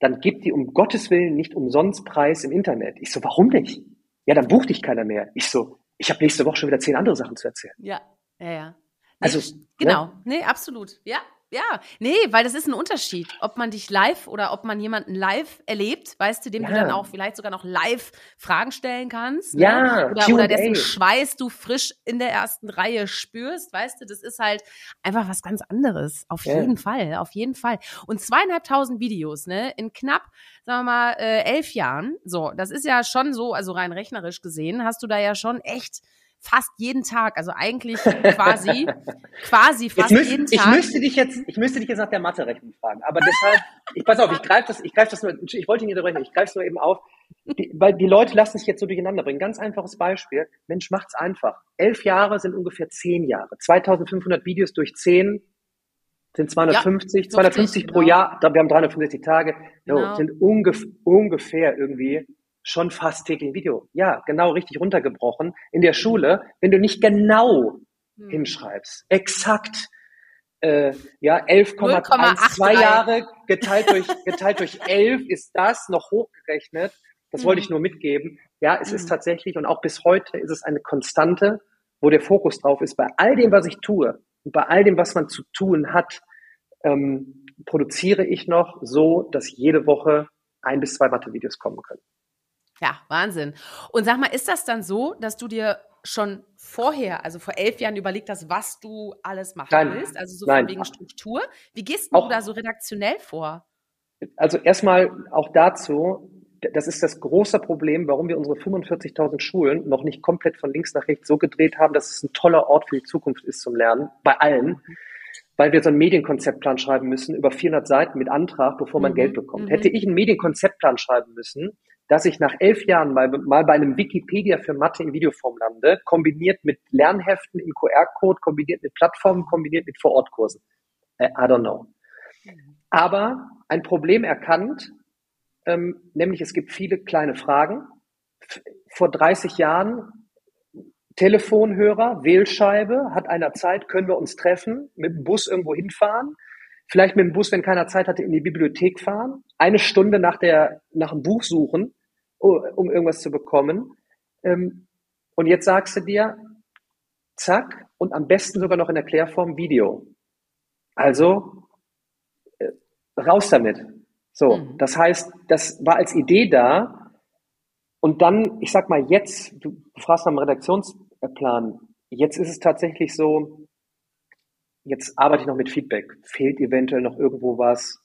dann gib die um Gottes Willen nicht umsonst Preis im Internet. Ich so, warum nicht? Ja, dann bucht dich keiner mehr. Ich so, ich habe nächste Woche schon wieder zehn andere Sachen zu erzählen. Ja, ja, ja. Nee, also, genau, ne? nee, absolut. Ja, ja, nee, weil das ist ein Unterschied, ob man dich live oder ob man jemanden live erlebt, weißt du, dem ja. du dann auch vielleicht sogar noch live Fragen stellen kannst. Ne? Ja, ne? oder, oder dessen Schweiß du frisch in der ersten Reihe spürst, weißt du, das ist halt einfach was ganz anderes. Auf ja. jeden Fall, auf jeden Fall. Und zweieinhalbtausend Videos, ne, in knapp, sagen wir mal, äh, elf Jahren. So, das ist ja schon so, also rein rechnerisch gesehen, hast du da ja schon echt fast jeden Tag, also eigentlich quasi, quasi fast müsst, jeden Tag. Ich müsste dich jetzt, ich müsste dich jetzt nach der Mathe-Rechnung fragen, aber deshalb, ich pass auf, ich greife das, ich greife das nur, ich wollte ihn nicht unterbrechen, ich greife es nur eben auf, die, weil die Leute lassen sich jetzt so durcheinander bringen. Ganz einfaches Beispiel. Mensch, macht's einfach. Elf Jahre sind ungefähr zehn Jahre. 2500 Videos durch zehn sind 250, ja, 250 pro genau. Jahr. Wir haben 365 Tage. Genau. sind ungef ungefähr irgendwie schon fast täglich ein Video. Ja, genau richtig runtergebrochen. In der Schule, wenn du nicht genau hm. hinschreibst, exakt äh, ja 11,12 Jahre geteilt durch geteilt durch 11 ist das noch hochgerechnet. Das hm. wollte ich hm. nur mitgeben. Ja, es hm. ist tatsächlich und auch bis heute ist es eine Konstante wo der Fokus drauf ist, bei all dem, was ich tue und bei all dem, was man zu tun hat, ähm, produziere ich noch so, dass jede Woche ein bis zwei Mathe-Videos kommen können. Ja, Wahnsinn. Und sag mal, ist das dann so, dass du dir schon vorher, also vor elf Jahren überlegt hast, was du alles machen nein, willst? Also so nein. wegen Struktur. Wie gehst auch, du da so redaktionell vor? Also erstmal auch dazu, das ist das große Problem, warum wir unsere 45.000 Schulen noch nicht komplett von links nach rechts so gedreht haben, dass es ein toller Ort für die Zukunft ist zum Lernen, bei allen. Mhm weil wir so einen Medienkonzeptplan schreiben müssen über 400 Seiten mit Antrag, bevor man mhm. Geld bekommt. Mhm. Hätte ich einen Medienkonzeptplan schreiben müssen, dass ich nach elf Jahren mal, mal bei einem Wikipedia für Mathe in Videoform lande, kombiniert mit Lernheften im QR-Code, kombiniert mit Plattformen, kombiniert mit Vorortkursen. Äh, I don't know. Aber ein Problem erkannt, ähm, nämlich es gibt viele kleine Fragen. Vor 30 Jahren Telefonhörer, Wählscheibe, hat einer Zeit, können wir uns treffen, mit dem Bus irgendwo hinfahren, vielleicht mit dem Bus, wenn keiner Zeit hatte, in die Bibliothek fahren, eine Stunde nach, der, nach dem Buch suchen, um irgendwas zu bekommen. Ähm, und jetzt sagst du dir, zack, und am besten sogar noch in Erklärform Video. Also, äh, raus damit. So, mhm. das heißt, das war als Idee da. Und dann, ich sag mal jetzt, du fragst nach dem Redaktions, Plan. Jetzt ist es tatsächlich so, jetzt arbeite ich noch mit Feedback. Fehlt eventuell noch irgendwo was?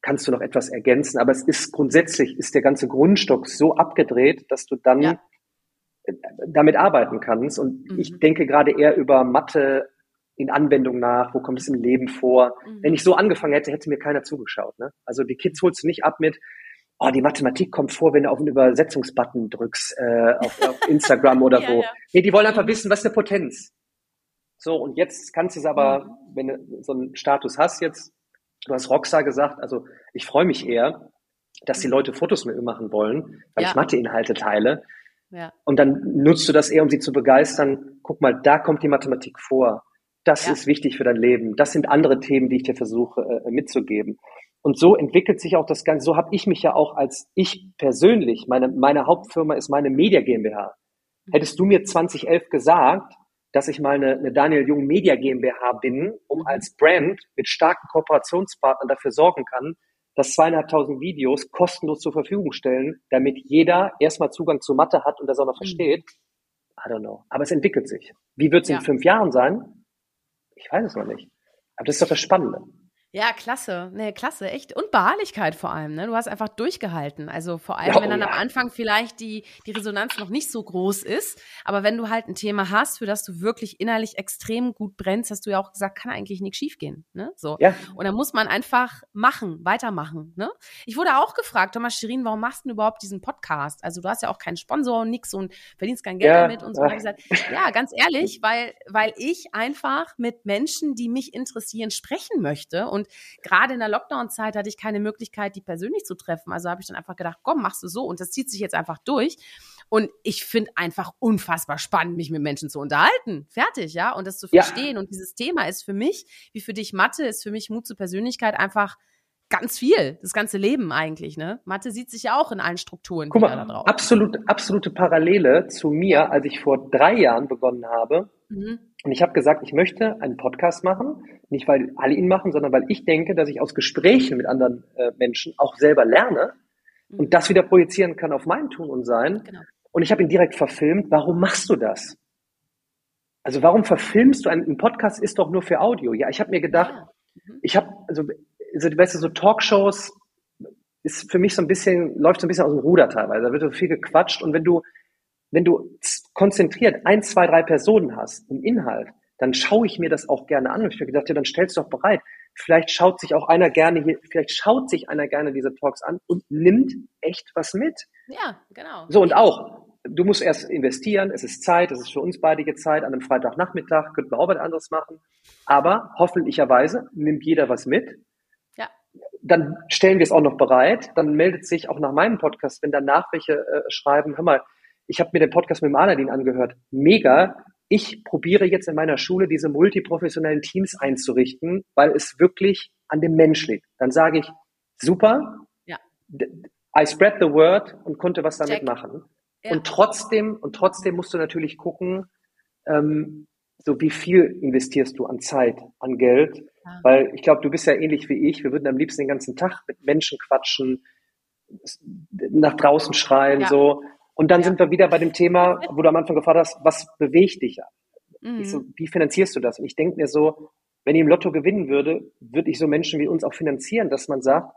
Kannst du noch etwas ergänzen? Aber es ist grundsätzlich, ist der ganze Grundstock so abgedreht, dass du dann ja. Damit arbeiten kannst. Und mhm. ich denke gerade eher über Mathe in Anwendung nach, wo kommt es im Leben vor. Mhm. Wenn ich so angefangen hätte, hätte mir keiner zugeschaut. Ne? Also die Kids holst du nicht ab mit, oh, die Mathematik kommt vor, wenn du auf einen Übersetzungsbutton drückst, äh, auf, auf Instagram oder ja, wo. Ja. Nee, die wollen einfach wissen, was ist eine Potenz. So, und jetzt kannst du es aber, mhm. wenn du so einen Status hast jetzt, du hast Roxa gesagt, also ich freue mich eher, dass die mhm. Leute Fotos mit mir machen wollen, weil ja. ich Mathe-Inhalte teile. Ja. Und dann nutzt du das eher, um sie zu begeistern. Guck mal, da kommt die Mathematik vor. Das ja. ist wichtig für dein Leben. Das sind andere Themen, die ich dir versuche äh, mitzugeben. Und so entwickelt sich auch das Ganze. So habe ich mich ja auch als ich persönlich, meine, meine Hauptfirma ist meine Media GmbH. Hättest du mir 2011 gesagt, dass ich mal eine, eine Daniel Jung Media GmbH bin, um mhm. als Brand mit starken Kooperationspartnern dafür sorgen kann, dass zweieinhalbtausend Videos kostenlos zur Verfügung stellen, damit jeder erstmal Zugang zu Mathe hat und das auch noch mhm. versteht. I don't know. Aber es entwickelt sich. Wie wird es ja. in fünf Jahren sein? Ich weiß es noch nicht. Aber das ist doch das Spannende. Ja, klasse. Nee, klasse, echt. Und Beharrlichkeit vor allem, ne? Du hast einfach durchgehalten. Also vor allem, oh, wenn dann ja. am Anfang vielleicht die, die Resonanz noch nicht so groß ist. Aber wenn du halt ein Thema hast, für das du wirklich innerlich extrem gut brennst, hast du ja auch gesagt, kann eigentlich nichts schiefgehen. Ne? So. Ja. Und dann muss man einfach machen, weitermachen. Ne? Ich wurde auch gefragt, Thomas Shirin, warum machst du überhaupt diesen Podcast? Also du hast ja auch keinen Sponsor und nix und verdienst kein Geld ja. damit und so. Und gesagt, ja, ganz ehrlich, weil, weil ich einfach mit Menschen, die mich interessieren, sprechen möchte. Und und gerade in der Lockdown-Zeit hatte ich keine Möglichkeit, die persönlich zu treffen. Also habe ich dann einfach gedacht, komm, machst du so. Und das zieht sich jetzt einfach durch. Und ich finde einfach unfassbar spannend, mich mit Menschen zu unterhalten. Fertig, ja. Und das zu verstehen. Ja. Und dieses Thema ist für mich, wie für dich Mathe, ist für mich Mut zur Persönlichkeit einfach ganz viel, das ganze Leben eigentlich, ne? Mathe sieht sich ja auch in allen Strukturen Guck mal, da drauf. Absolut, absolute Parallele zu mir, als ich vor drei Jahren begonnen habe. Mhm. Und ich habe gesagt, ich möchte einen Podcast machen, nicht weil alle ihn machen, sondern weil ich denke, dass ich aus Gesprächen mit anderen äh, Menschen auch selber lerne mhm. und das wieder projizieren kann auf mein Tun und Sein. Genau. Und ich habe ihn direkt verfilmt. Warum machst du das? Also warum verfilmst du einen, ein Podcast ist doch nur für Audio? Ja, ich habe mir gedacht, ja. mhm. ich habe also, also weißt du, so Talkshows ist für mich so ein bisschen läuft so ein bisschen aus dem Ruder teilweise. Da wird so viel gequatscht und wenn du wenn du konzentriert ein, zwei, drei Personen hast im Inhalt, dann schaue ich mir das auch gerne an. Und ich habe gedacht, ja, dann stellst du doch bereit. Vielleicht schaut sich auch einer gerne hier, vielleicht schaut sich einer gerne diese Talks an und nimmt echt was mit. Ja, genau. So, und auch, du musst erst investieren, es ist Zeit, es ist für uns beide Zeit, an einem Freitagnachmittag könnten wir auch was anderes machen. Aber hoffentlicherweise nimmt jeder was mit. Ja. Dann stellen wir es auch noch bereit. Dann meldet sich auch nach meinem Podcast, wenn danach welche äh, schreiben, hör mal, ich habe mir den Podcast mit dem Aladin angehört. Mega. Ich probiere jetzt in meiner Schule diese multiprofessionellen Teams einzurichten, weil es wirklich an dem Mensch liegt. Dann sage ich, super, ja. I spread the word und konnte was damit Check. machen. Ja. Und trotzdem, und trotzdem musst du natürlich gucken, ähm, so wie viel investierst du an Zeit, an Geld? Ja. Weil ich glaube, du bist ja ähnlich wie ich. Wir würden am liebsten den ganzen Tag mit Menschen quatschen, nach draußen schreien, ja. so. Und dann ja. sind wir wieder bei dem Thema, wo du am Anfang gefragt hast, was bewegt dich? Mhm. So, wie finanzierst du das? Und ich denke mir so, wenn ich im Lotto gewinnen würde, würde ich so Menschen wie uns auch finanzieren, dass man sagt,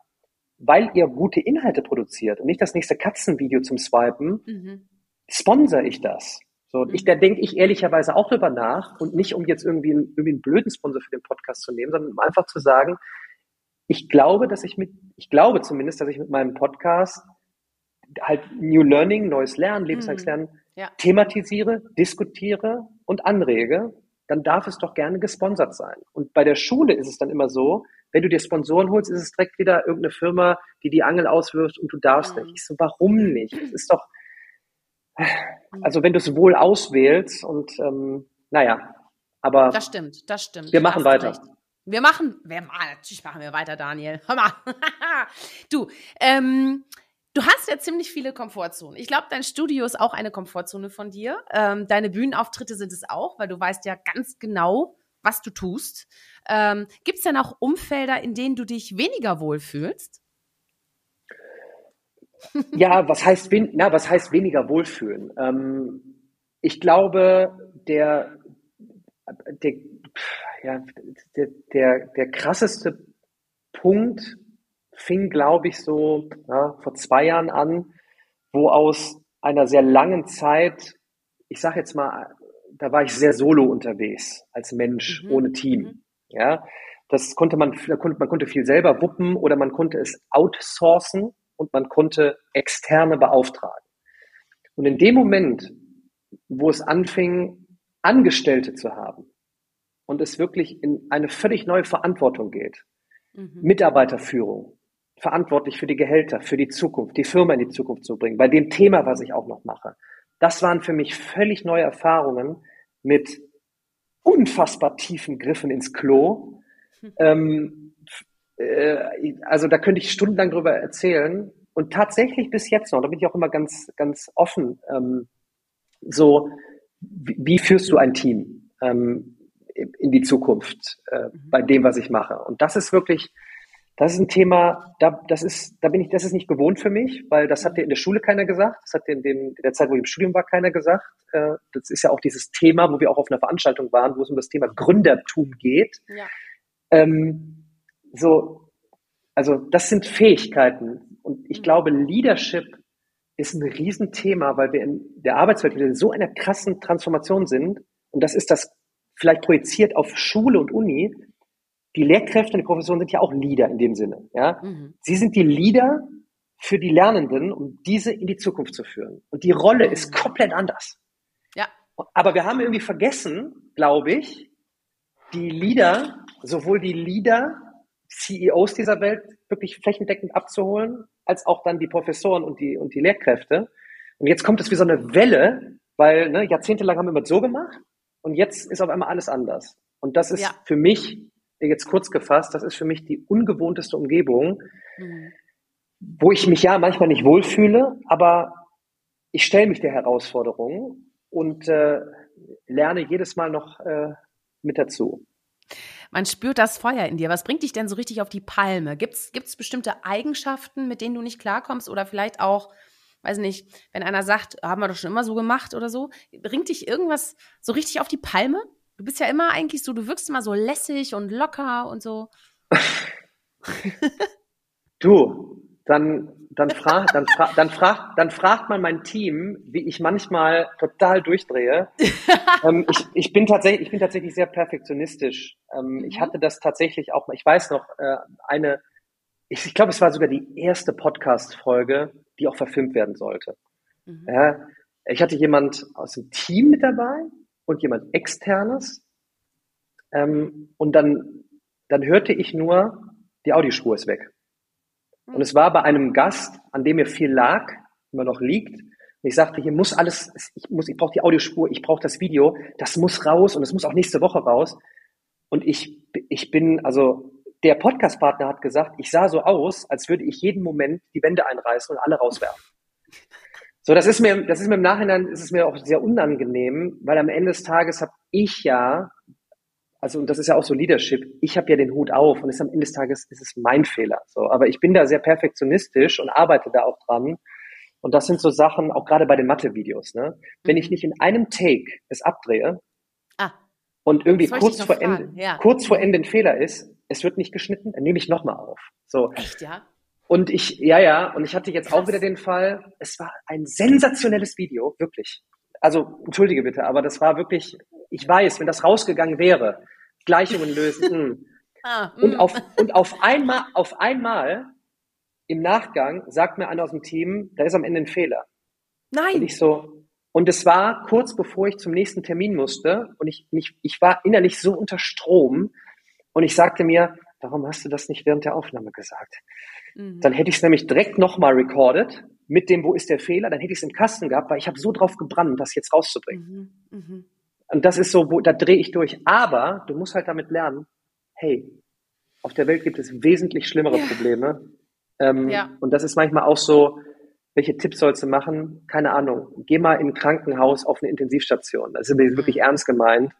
weil ihr gute Inhalte produziert und nicht das nächste Katzenvideo zum Swipen, mhm. sponsere ich das. So, und ich, mhm. da denke ich ehrlicherweise auch drüber nach und nicht, um jetzt irgendwie einen, irgendwie einen blöden Sponsor für den Podcast zu nehmen, sondern um einfach zu sagen, ich glaube, dass ich mit, ich glaube zumindest, dass ich mit meinem Podcast halt New Learning, neues Lernen, mhm. ja. thematisiere, diskutiere und anrege, dann darf es doch gerne gesponsert sein. Und bei der Schule ist es dann immer so, wenn du dir Sponsoren holst, ist es direkt wieder irgendeine Firma, die die Angel auswirft und du darfst mhm. nicht. Ich so, warum nicht? Es ist doch, also wenn du es wohl auswählst und ähm, naja, aber. Das stimmt, das stimmt. Wir machen weiter. Recht. Wir machen, wir, natürlich machen wir weiter, Daniel. Hör mal. du, ähm, du hast ja ziemlich viele Komfortzonen. Ich glaube, dein Studio ist auch eine Komfortzone von dir. Ähm, deine Bühnenauftritte sind es auch, weil du weißt ja ganz genau, was du tust. Ähm, Gibt es denn auch Umfelder, in denen du dich weniger wohlfühlst? Ja, was heißt, na, was heißt weniger wohlfühlen? Ähm, ich glaube, der, der, ja, der, der, der krasseste Punkt fing, glaube ich, so ja, vor zwei Jahren an, wo aus einer sehr langen Zeit, ich sage jetzt mal, da war ich sehr solo unterwegs als Mensch mhm. ohne Team. Mhm. Ja, das konnte man, man konnte viel selber wuppen oder man konnte es outsourcen und man konnte externe beauftragen. Und in dem Moment, wo es anfing, Angestellte zu haben und es wirklich in eine völlig neue Verantwortung geht, mhm. Mitarbeiterführung, verantwortlich für die Gehälter, für die Zukunft, die Firma in die Zukunft zu bringen, bei dem Thema, was ich auch noch mache. Das waren für mich völlig neue Erfahrungen mit unfassbar tiefen Griffen ins Klo. Hm. Ähm, äh, also da könnte ich stundenlang drüber erzählen. Und tatsächlich bis jetzt noch, da bin ich auch immer ganz, ganz offen, ähm, so, wie, wie, führst du ein Team ähm, in die Zukunft äh, mhm. bei dem, was ich mache? Und das ist wirklich, das ist ein Thema, da, das ist, da bin ich, das ist nicht gewohnt für mich, weil das hat dir in der Schule keiner gesagt, das hat dir in, dem, in der Zeit, wo ich im Studium war, keiner gesagt. Äh, das ist ja auch dieses Thema, wo wir auch auf einer Veranstaltung waren, wo es um das Thema Gründertum geht. Ja. Ähm, so, also das sind Fähigkeiten. Und ich mhm. glaube, Leadership ist ein Riesenthema, weil wir in der Arbeitswelt in so einer krassen Transformation sind. Und das ist das vielleicht projiziert auf Schule und Uni. Die Lehrkräfte und die Professoren sind ja auch Leader in dem Sinne. Ja? Mhm. Sie sind die Leader für die Lernenden, um diese in die Zukunft zu führen. Und die Rolle ist mhm. komplett anders. Ja. Aber wir haben irgendwie vergessen, glaube ich, die Leader, sowohl die Leader CEOs dieser Welt wirklich flächendeckend abzuholen, als auch dann die Professoren und die, und die Lehrkräfte. Und jetzt kommt es wie so eine Welle, weil ne, jahrzehntelang haben wir immer so gemacht und jetzt ist auf einmal alles anders. Und das ist ja. für mich, jetzt kurz gefasst, das ist für mich die ungewohnteste Umgebung, mhm. wo ich mich ja manchmal nicht wohlfühle, aber ich stelle mich der Herausforderung und äh, lerne jedes Mal noch äh, mit dazu. Man spürt das Feuer in dir. Was bringt dich denn so richtig auf die Palme? Gibt es bestimmte Eigenschaften, mit denen du nicht klarkommst? Oder vielleicht auch, weiß nicht, wenn einer sagt, haben wir doch schon immer so gemacht oder so, bringt dich irgendwas so richtig auf die Palme? Du bist ja immer eigentlich so, du wirkst immer so lässig und locker und so. du, dann, dann, frag, dann, fra dann, fragt, dann fragt man mein Team, wie ich manchmal total durchdrehe. ähm, ich, ich, bin tatsächlich, ich bin tatsächlich sehr perfektionistisch. Ähm, mhm. Ich hatte das tatsächlich auch, ich weiß noch, äh, eine, ich, ich glaube, es war sogar die erste Podcast-Folge, die auch verfilmt werden sollte. Mhm. Ja, ich hatte jemand aus dem Team mit dabei und jemand externes. Ähm, und dann, dann hörte ich nur, die Audiospur ist weg. Und es war bei einem Gast, an dem mir viel lag, immer noch liegt. Und ich sagte, hier muss alles, ich muss, ich brauche die Audiospur, ich brauche das Video, das muss raus und es muss auch nächste Woche raus. Und ich, ich bin, also der Podcast-Partner hat gesagt, ich sah so aus, als würde ich jeden Moment die Wände einreißen und alle rauswerfen. So, das ist mir, das ist mir im Nachhinein, ist es mir auch sehr unangenehm, weil am Ende des Tages habe ich ja, also und das ist ja auch so Leadership, ich habe ja den Hut auf und ist am Ende des Tages ist es mein Fehler. So, aber ich bin da sehr perfektionistisch und arbeite da auch dran. Und das sind so Sachen, auch gerade bei den Mathe-Videos, ne? Wenn ich mhm. nicht in einem Take es abdrehe ah, und irgendwie kurz vor, Ende, ja. kurz vor Ende ein Fehler ist, es wird nicht geschnitten, dann nehme ich nochmal auf. So. Echt, ja? Und ich, ja, ja, und ich hatte jetzt Krass. auch wieder den Fall, es war ein sensationelles Video, wirklich. Also, entschuldige bitte, aber das war wirklich, ich weiß, wenn das rausgegangen wäre, Gleichungen lösen. Hm. ah, und hm. auf, und auf einmal, auf einmal, im Nachgang, sagt mir einer aus dem Team, da ist am Ende ein Fehler. Nein. Und ich so, und es war kurz bevor ich zum nächsten Termin musste und ich, mich, ich war innerlich so unter Strom und ich sagte mir, warum hast du das nicht während der Aufnahme gesagt? Mhm. Dann hätte ich es nämlich direkt nochmal recorded mit dem, wo ist der Fehler, dann hätte ich es im Kasten gehabt, weil ich habe so drauf gebrannt, das jetzt rauszubringen. Mhm. Mhm. Und das ist so, wo, da drehe ich durch. Aber du musst halt damit lernen, hey, auf der Welt gibt es wesentlich schlimmere ja. Probleme. Ähm, ja. Und das ist manchmal auch so, welche Tipps sollst du machen? Keine Ahnung. Geh mal in ein Krankenhaus auf eine Intensivstation. Das ist wirklich mhm. ernst gemeint.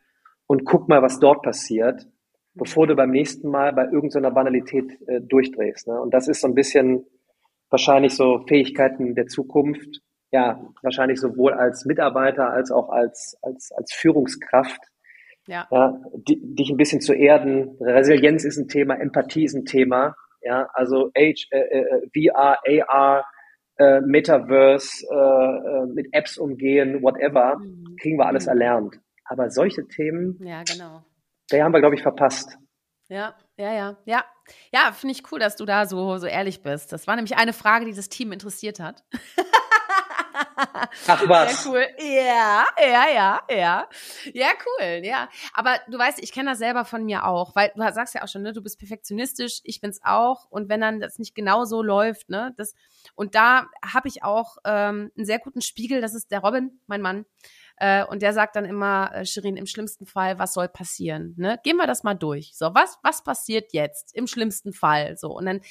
Und guck mal, was dort passiert bevor du beim nächsten Mal bei irgendeiner Banalität äh, durchdrehst. Ne? Und das ist so ein bisschen wahrscheinlich so Fähigkeiten der Zukunft, ja, wahrscheinlich sowohl als Mitarbeiter als auch als, als, als Führungskraft, ja. ja die, dich ein bisschen zu erden. Resilienz ist ein Thema, Empathie ist ein Thema, ja, also Age, äh, äh, VR, AR, äh, Metaverse, äh, äh, mit Apps umgehen, whatever, mhm. kriegen wir alles mhm. erlernt. Aber solche Themen, ja, genau der haben wir, glaube ich, verpasst. Ja, ja, ja, ja. Ja, finde ich cool, dass du da so, so ehrlich bist. Das war nämlich eine Frage, die das Team interessiert hat. Ach was. Sehr cool. Ja, ja, ja, ja. Ja, cool, ja. Aber du weißt, ich kenne das selber von mir auch, weil du sagst ja auch schon, ne, du bist perfektionistisch, ich bin's auch. Und wenn dann das nicht genau so läuft, ne, das, und da habe ich auch ähm, einen sehr guten Spiegel, das ist der Robin, mein Mann. Äh, und der sagt dann immer, äh, Shirin, im schlimmsten Fall, was soll passieren? Ne? Gehen wir das mal durch. So, was, was passiert jetzt im schlimmsten Fall? So, und dann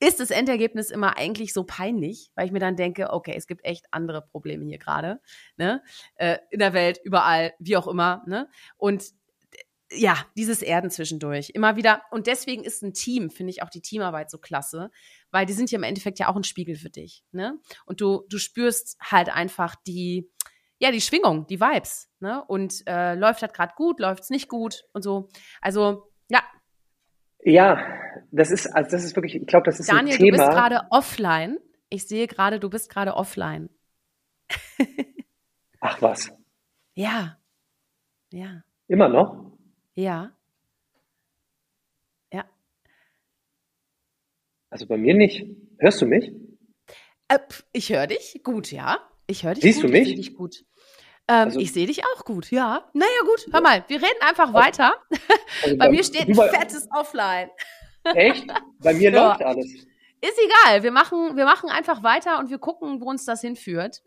ist das Endergebnis immer eigentlich so peinlich, weil ich mir dann denke, okay, es gibt echt andere Probleme hier gerade, ne? Äh, in der Welt, überall, wie auch immer, ne? Und äh, ja, dieses Erden zwischendurch. Immer wieder. Und deswegen ist ein Team, finde ich auch die Teamarbeit so klasse, weil die sind ja im Endeffekt ja auch ein Spiegel für dich. Ne? Und du, du spürst halt einfach die, ja, die Schwingung, die Vibes, ne? Und äh, läuft das gerade gut, läuft's nicht gut und so. Also, ja. Ja, das ist, also das ist wirklich, ich glaube, das ist Daniel, ein Thema. du bist gerade offline. Ich sehe gerade, du bist gerade offline. Ach was. Ja. Ja. Immer noch? Ja. Ja. Also bei mir nicht. Hörst du mich? Äh, ich höre dich. Gut, ja. Ich höre dich Siehst gut. du mich? Ich sehe dich gut. Ähm, also, ich sehe dich auch gut, ja. Naja, gut, hör mal, wir reden einfach weiter. Also bei, bei, mir steht ein fettes Offline. Echt? Bei mir ja. läuft alles. Ist egal, wir machen, wir machen einfach weiter und wir gucken, wo uns das hinführt.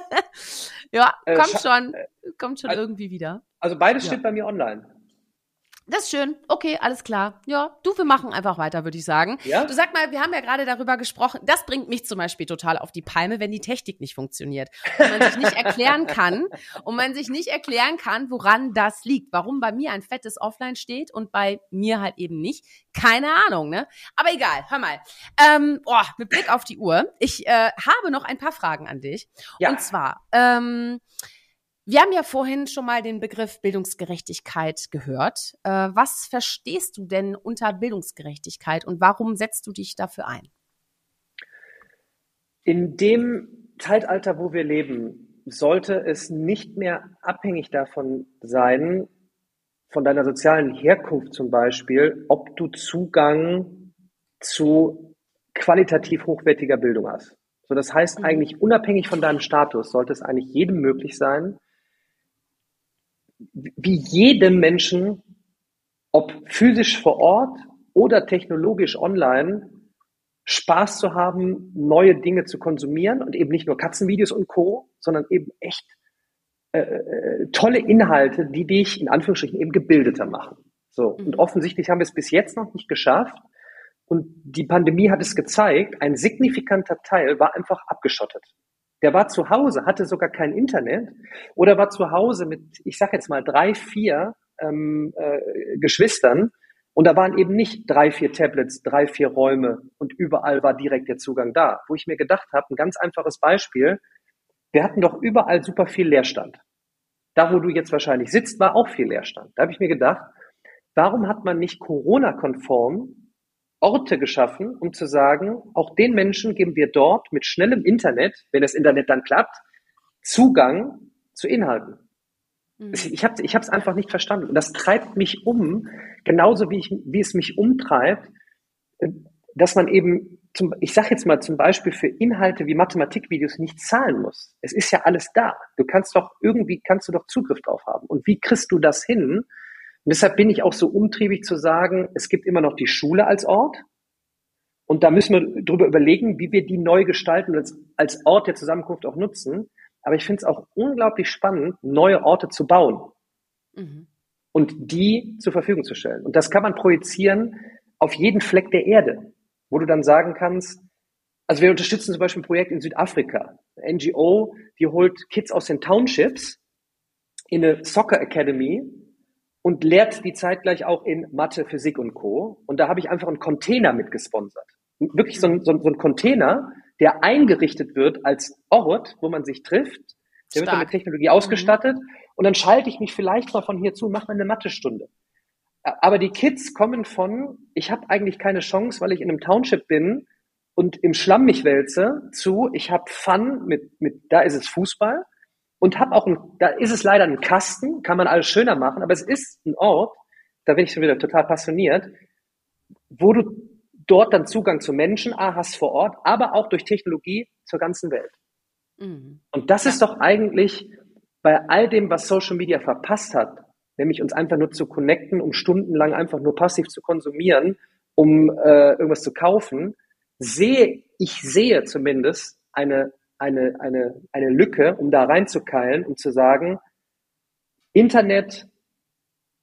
ja, äh, kommt schon, kommt schon also, irgendwie wieder. Also beides ja. steht bei mir online. Das ist schön. Okay, alles klar. Ja, du, wir machen einfach weiter, würde ich sagen. Ja? Du sag mal, wir haben ja gerade darüber gesprochen. Das bringt mich zum Beispiel total auf die Palme, wenn die Technik nicht funktioniert. Und man sich nicht erklären kann, und man sich nicht erklären kann, woran das liegt. Warum bei mir ein fettes Offline steht und bei mir halt eben nicht. Keine Ahnung, ne? Aber egal, hör mal. Ähm, oh, mit Blick auf die Uhr. Ich äh, habe noch ein paar Fragen an dich. Ja. Und zwar, ähm, wir haben ja vorhin schon mal den Begriff Bildungsgerechtigkeit gehört. Äh, was verstehst du denn unter Bildungsgerechtigkeit und warum setzt du dich dafür ein? In dem Zeitalter, wo wir leben, sollte es nicht mehr abhängig davon sein, von deiner sozialen Herkunft zum Beispiel, ob du Zugang zu qualitativ hochwertiger Bildung hast. So, das heißt mhm. eigentlich unabhängig von deinem Status sollte es eigentlich jedem möglich sein, wie jedem Menschen, ob physisch vor Ort oder technologisch online, Spaß zu haben, neue Dinge zu konsumieren und eben nicht nur Katzenvideos und Co., sondern eben echt äh, äh, tolle Inhalte, die dich in Anführungsstrichen eben gebildeter machen. So. Mhm. Und offensichtlich haben wir es bis jetzt noch nicht geschafft. Und die Pandemie hat es gezeigt, ein signifikanter Teil war einfach abgeschottet. Der war zu Hause, hatte sogar kein Internet oder war zu Hause mit, ich sag jetzt mal, drei, vier ähm, äh, Geschwistern und da waren eben nicht drei, vier Tablets, drei, vier Räume und überall war direkt der Zugang da. Wo ich mir gedacht habe, ein ganz einfaches Beispiel, wir hatten doch überall super viel Leerstand. Da, wo du jetzt wahrscheinlich sitzt, war auch viel Leerstand. Da habe ich mir gedacht, warum hat man nicht Corona-konform Orte geschaffen, um zu sagen, auch den Menschen geben wir dort mit schnellem Internet, wenn das Internet dann klappt, Zugang zu Inhalten. Mhm. Ich habe ich es einfach nicht verstanden. Und das treibt mich um, genauso wie, ich, wie es mich umtreibt, äh, dass man eben, zum, ich sage jetzt mal zum Beispiel für Inhalte wie Mathematikvideos nicht zahlen muss. Es ist ja alles da. Du kannst doch irgendwie, kannst du doch Zugriff drauf haben. Und wie kriegst du das hin? Und deshalb bin ich auch so umtriebig zu sagen, es gibt immer noch die Schule als Ort. Und da müssen wir drüber überlegen, wie wir die neu gestalten und als, als Ort der Zusammenkunft auch nutzen. Aber ich finde es auch unglaublich spannend, neue Orte zu bauen mhm. und die zur Verfügung zu stellen. Und das kann man projizieren auf jeden Fleck der Erde, wo du dann sagen kannst, also wir unterstützen zum Beispiel ein Projekt in Südafrika, eine NGO, die holt Kids aus den Townships in eine Soccer Academy und lehrt die zeitgleich auch in Mathe, Physik und Co. Und da habe ich einfach einen Container mitgesponsert. Wirklich so ein, so ein Container, der eingerichtet wird als Ort, wo man sich trifft. Der Stark. wird dann mit Technologie ausgestattet. Mhm. Und dann schalte ich mich vielleicht mal von hier zu, mache mal eine Mathestunde. Aber die Kids kommen von, ich habe eigentlich keine Chance, weil ich in einem Township bin und im Schlamm mich wälze, zu, ich habe Fun mit, mit, da ist es Fußball und habe auch ein, da ist es leider ein Kasten, kann man alles schöner machen, aber es ist ein Ort, da bin ich schon wieder total passioniert, wo du dort dann Zugang zu Menschen A hast vor Ort, aber auch durch Technologie zur ganzen Welt. Mhm. Und das ist doch eigentlich bei all dem, was Social Media verpasst hat, nämlich uns einfach nur zu connecten, um stundenlang einfach nur passiv zu konsumieren, um äh, irgendwas zu kaufen, sehe ich sehe zumindest eine eine eine eine Lücke, um da reinzukeilen, um zu sagen, Internet,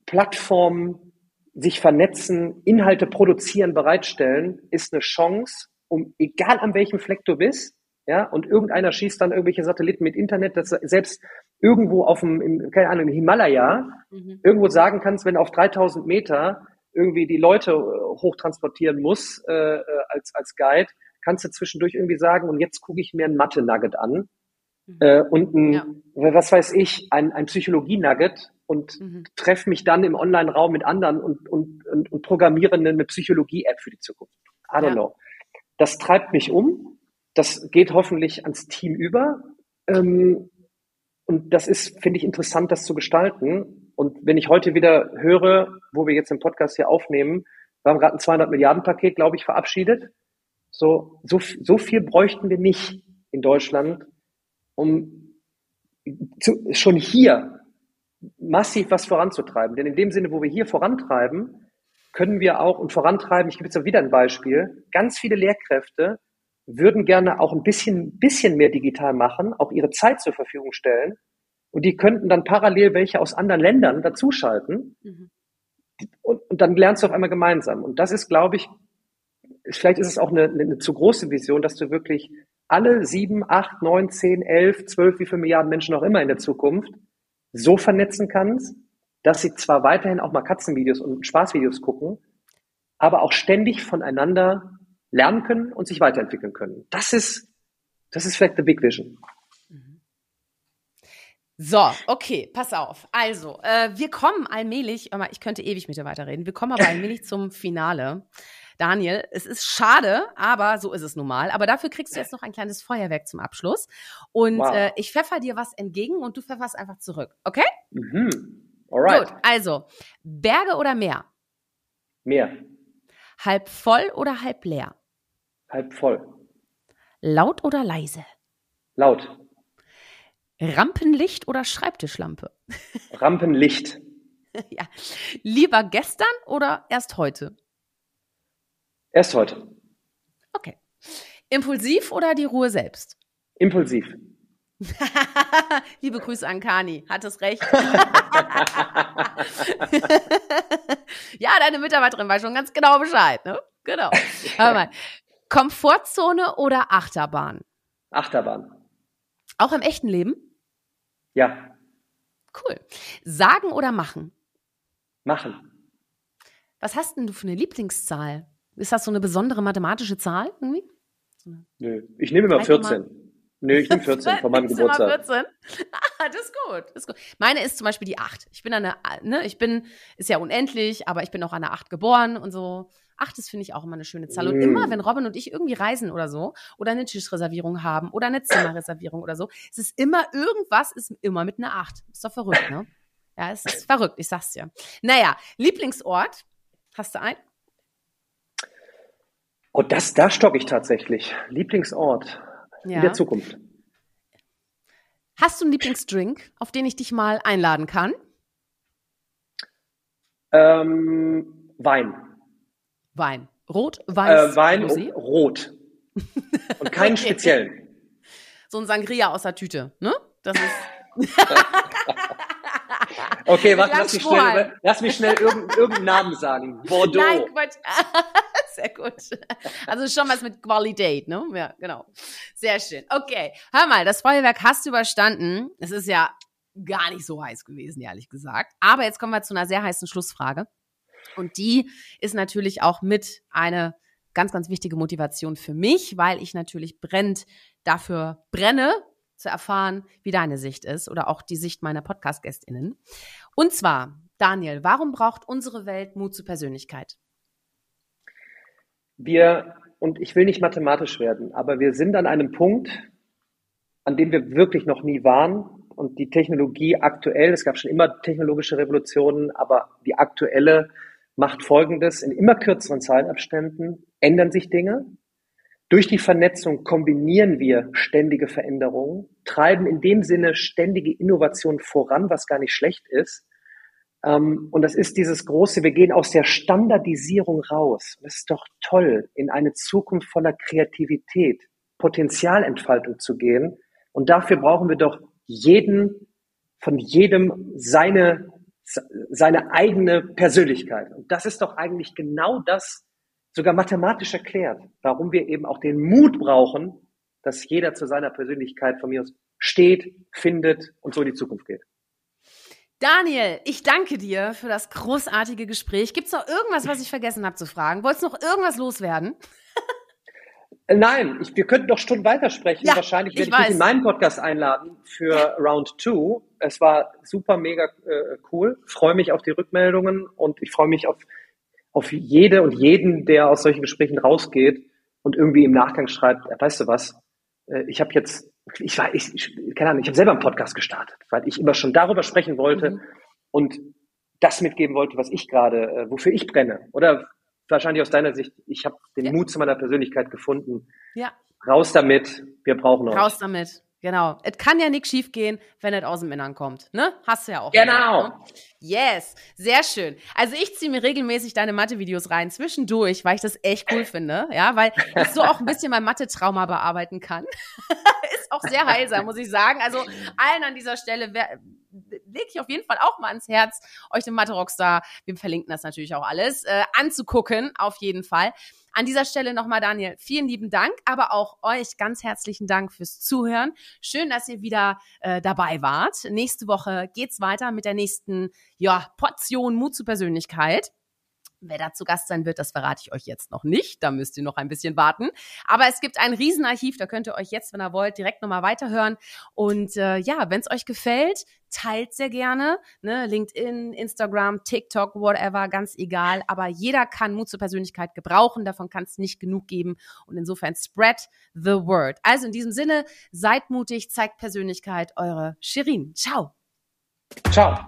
Plattformen, sich vernetzen, Inhalte produzieren, bereitstellen, ist eine Chance, um egal an welchem Fleck du bist, ja, und irgendeiner schießt dann irgendwelche Satelliten mit Internet, dass selbst irgendwo auf dem, im, keine Ahnung, im Himalaya mhm. irgendwo sagen kannst, wenn auf 3000 Meter irgendwie die Leute äh, hochtransportieren muss äh, äh, als, als Guide, kannst du zwischendurch irgendwie sagen, und jetzt gucke ich mir ein Mathe-Nugget an mhm. äh, und ein, ja. was weiß ich, ein, ein Psychologie-Nugget und mhm. treffe mich dann im Online-Raum mit anderen und, und, und, und programmiere eine Psychologie-App für die Zukunft. I don't ja. know. Das treibt mich um. Das geht hoffentlich ans Team über. Ähm, und das ist, finde ich, interessant, das zu gestalten. Und wenn ich heute wieder höre, wo wir jetzt den Podcast hier aufnehmen, wir haben gerade ein 200 Milliarden Paket, glaube ich, verabschiedet. So, so, so viel bräuchten wir nicht in Deutschland, um zu, schon hier massiv was voranzutreiben. Denn in dem Sinne, wo wir hier vorantreiben, können wir auch und vorantreiben, ich gebe jetzt wieder ein Beispiel, ganz viele Lehrkräfte würden gerne auch ein bisschen, bisschen mehr digital machen, auch ihre Zeit zur Verfügung stellen. Und die könnten dann parallel welche aus anderen Ländern dazuschalten. Mhm. Und, und dann lernst du auf einmal gemeinsam. Und das ist, glaube ich, vielleicht ist es auch eine, eine zu große Vision, dass du wirklich alle sieben, acht, neun, zehn, elf, zwölf, wie viele Milliarden Menschen auch immer in der Zukunft so vernetzen kannst, dass sie zwar weiterhin auch mal Katzenvideos und Spaßvideos gucken, aber auch ständig voneinander lernen können und sich weiterentwickeln können. Das ist, das ist vielleicht the big vision. So, okay, pass auf. Also, äh, wir kommen allmählich, ich könnte ewig mit dir weiterreden, wir kommen aber allmählich zum Finale. Daniel, es ist schade, aber so ist es nun mal. Aber dafür kriegst du jetzt noch ein kleines Feuerwerk zum Abschluss. Und wow. äh, ich pfeffer dir was entgegen und du pfefferst einfach zurück. Okay? Mhm. Alright. Gut, also Berge oder Meer? Meer. Halb voll oder halb leer? Halb voll. Laut oder leise? Laut. Rampenlicht oder Schreibtischlampe? Rampenlicht. ja. Lieber gestern oder erst heute? Erst heute. Okay. Impulsiv oder die Ruhe selbst? Impulsiv. Liebe Grüße an Kani, hat es recht. ja, deine Mitarbeiterin weiß schon ganz genau Bescheid, ne? Genau. Hör mal. Komfortzone oder Achterbahn? Achterbahn. Auch im echten Leben? Ja. Cool. Sagen oder machen? Machen. Was hast denn du für eine Lieblingszahl? Ist das so eine besondere mathematische Zahl irgendwie? Nö, ich nehme immer 14. Nö, ich nehme 14 von meinem Geburtstag. 14? Ah, das ist gut, das ist gut. Meine ist zum Beispiel die 8. Ich bin eine, ne, ich bin, ist ja unendlich, aber ich bin auch an der 8 geboren und so. 8 ist, finde ich, auch immer eine schöne Zahl. Und mm. immer, wenn Robin und ich irgendwie reisen oder so, oder eine Tischreservierung haben, oder eine Zimmerreservierung oder so, es ist immer, irgendwas ist immer mit einer 8. Ist doch verrückt, ne? Ja, es ist verrückt, ich sag's dir. Naja, Lieblingsort, hast du einen? Oh, das, da stocke ich tatsächlich. Lieblingsort ja. in der Zukunft. Hast du einen Lieblingsdrink, auf den ich dich mal einladen kann? Ähm, Wein. Wein. Rot, weiß, äh, Wein, Rosé? rot. Und keinen okay. speziellen. So ein Sangria aus der Tüte, ne? Das ist. okay, warte, lass mich schnell, lass mich schnell irgendeinen Namen sagen. Bordeaux. Nein, Quatsch. Sehr gut. Also schon was mit Qualität, ne? Ja, genau. Sehr schön. Okay, hör mal, das Feuerwerk hast du überstanden. Es ist ja gar nicht so heiß gewesen, ehrlich gesagt. Aber jetzt kommen wir zu einer sehr heißen Schlussfrage. Und die ist natürlich auch mit eine ganz, ganz wichtige Motivation für mich, weil ich natürlich brennend dafür brenne, zu erfahren, wie deine Sicht ist oder auch die Sicht meiner Podcast-GästInnen. Und zwar, Daniel, warum braucht unsere Welt Mut zur Persönlichkeit? Wir, und ich will nicht mathematisch werden, aber wir sind an einem Punkt, an dem wir wirklich noch nie waren. Und die Technologie aktuell, es gab schon immer technologische Revolutionen, aber die aktuelle macht Folgendes. In immer kürzeren Zeitabständen ändern sich Dinge. Durch die Vernetzung kombinieren wir ständige Veränderungen, treiben in dem Sinne ständige Innovation voran, was gar nicht schlecht ist. Ähm, und das ist dieses große, wir gehen aus der Standardisierung raus. Das ist doch toll, in eine Zukunft voller Kreativität, Potenzialentfaltung zu gehen. Und dafür brauchen wir doch jeden, von jedem seine, seine eigene Persönlichkeit. Und das ist doch eigentlich genau das, sogar mathematisch erklärt, warum wir eben auch den Mut brauchen, dass jeder zu seiner Persönlichkeit von mir aus steht, findet und so in die Zukunft geht. Daniel, ich danke dir für das großartige Gespräch. Gibt es noch irgendwas, was ich vergessen habe zu fragen? Wolltest du noch irgendwas loswerden? Äh, nein, ich, wir könnten noch Stunden weitersprechen. Ja, Wahrscheinlich werde ich, ich dich in meinen Podcast einladen für. Round 2. Es war super, mega äh, cool. Freue mich auf die Rückmeldungen und ich freue mich auf, auf jede und jeden, der aus solchen Gesprächen rausgeht und irgendwie im Nachgang schreibt, weißt du was, äh, ich habe jetzt ich war, ich, ich keine Ahnung, ich habe selber einen Podcast gestartet, weil ich immer schon darüber sprechen wollte mhm. und das mitgeben wollte, was ich gerade, äh, wofür ich brenne. Oder wahrscheinlich aus deiner Sicht, ich habe den ja. Mut zu meiner Persönlichkeit gefunden. Ja. Raus damit, wir brauchen euch. Raus damit. Genau. Es kann ja nichts schiefgehen, wenn es aus dem Innern kommt. Ne? Hast du ja auch. Genau. Mehr, ne? Yes. Sehr schön. Also ich ziehe mir regelmäßig deine Mathe-Videos rein, zwischendurch, weil ich das echt cool finde. Ja, weil ich so auch ein bisschen mein Mathe-Trauma bearbeiten kann. Ist auch sehr heilsam, muss ich sagen. Also allen an dieser Stelle lege ich auf jeden Fall auch mal ans Herz, euch den Mathe-Rockstar, wir verlinken das natürlich auch alles, äh, anzugucken, auf jeden Fall. An dieser Stelle nochmal, Daniel, vielen lieben Dank, aber auch euch ganz herzlichen Dank fürs Zuhören. Schön, dass ihr wieder äh, dabei wart. Nächste Woche geht's weiter mit der nächsten ja, Portion Mut zur Persönlichkeit. Wer da zu Gast sein wird, das verrate ich euch jetzt noch nicht. Da müsst ihr noch ein bisschen warten. Aber es gibt ein Riesenarchiv, da könnt ihr euch jetzt, wenn ihr wollt, direkt nochmal weiterhören. Und äh, ja, wenn es euch gefällt, teilt sehr gerne. Ne? LinkedIn, Instagram, TikTok, whatever, ganz egal. Aber jeder kann Mut zur Persönlichkeit gebrauchen. Davon kann es nicht genug geben. Und insofern spread the word. Also in diesem Sinne, seid mutig, zeigt Persönlichkeit. Eure Shirin. Ciao. Ciao.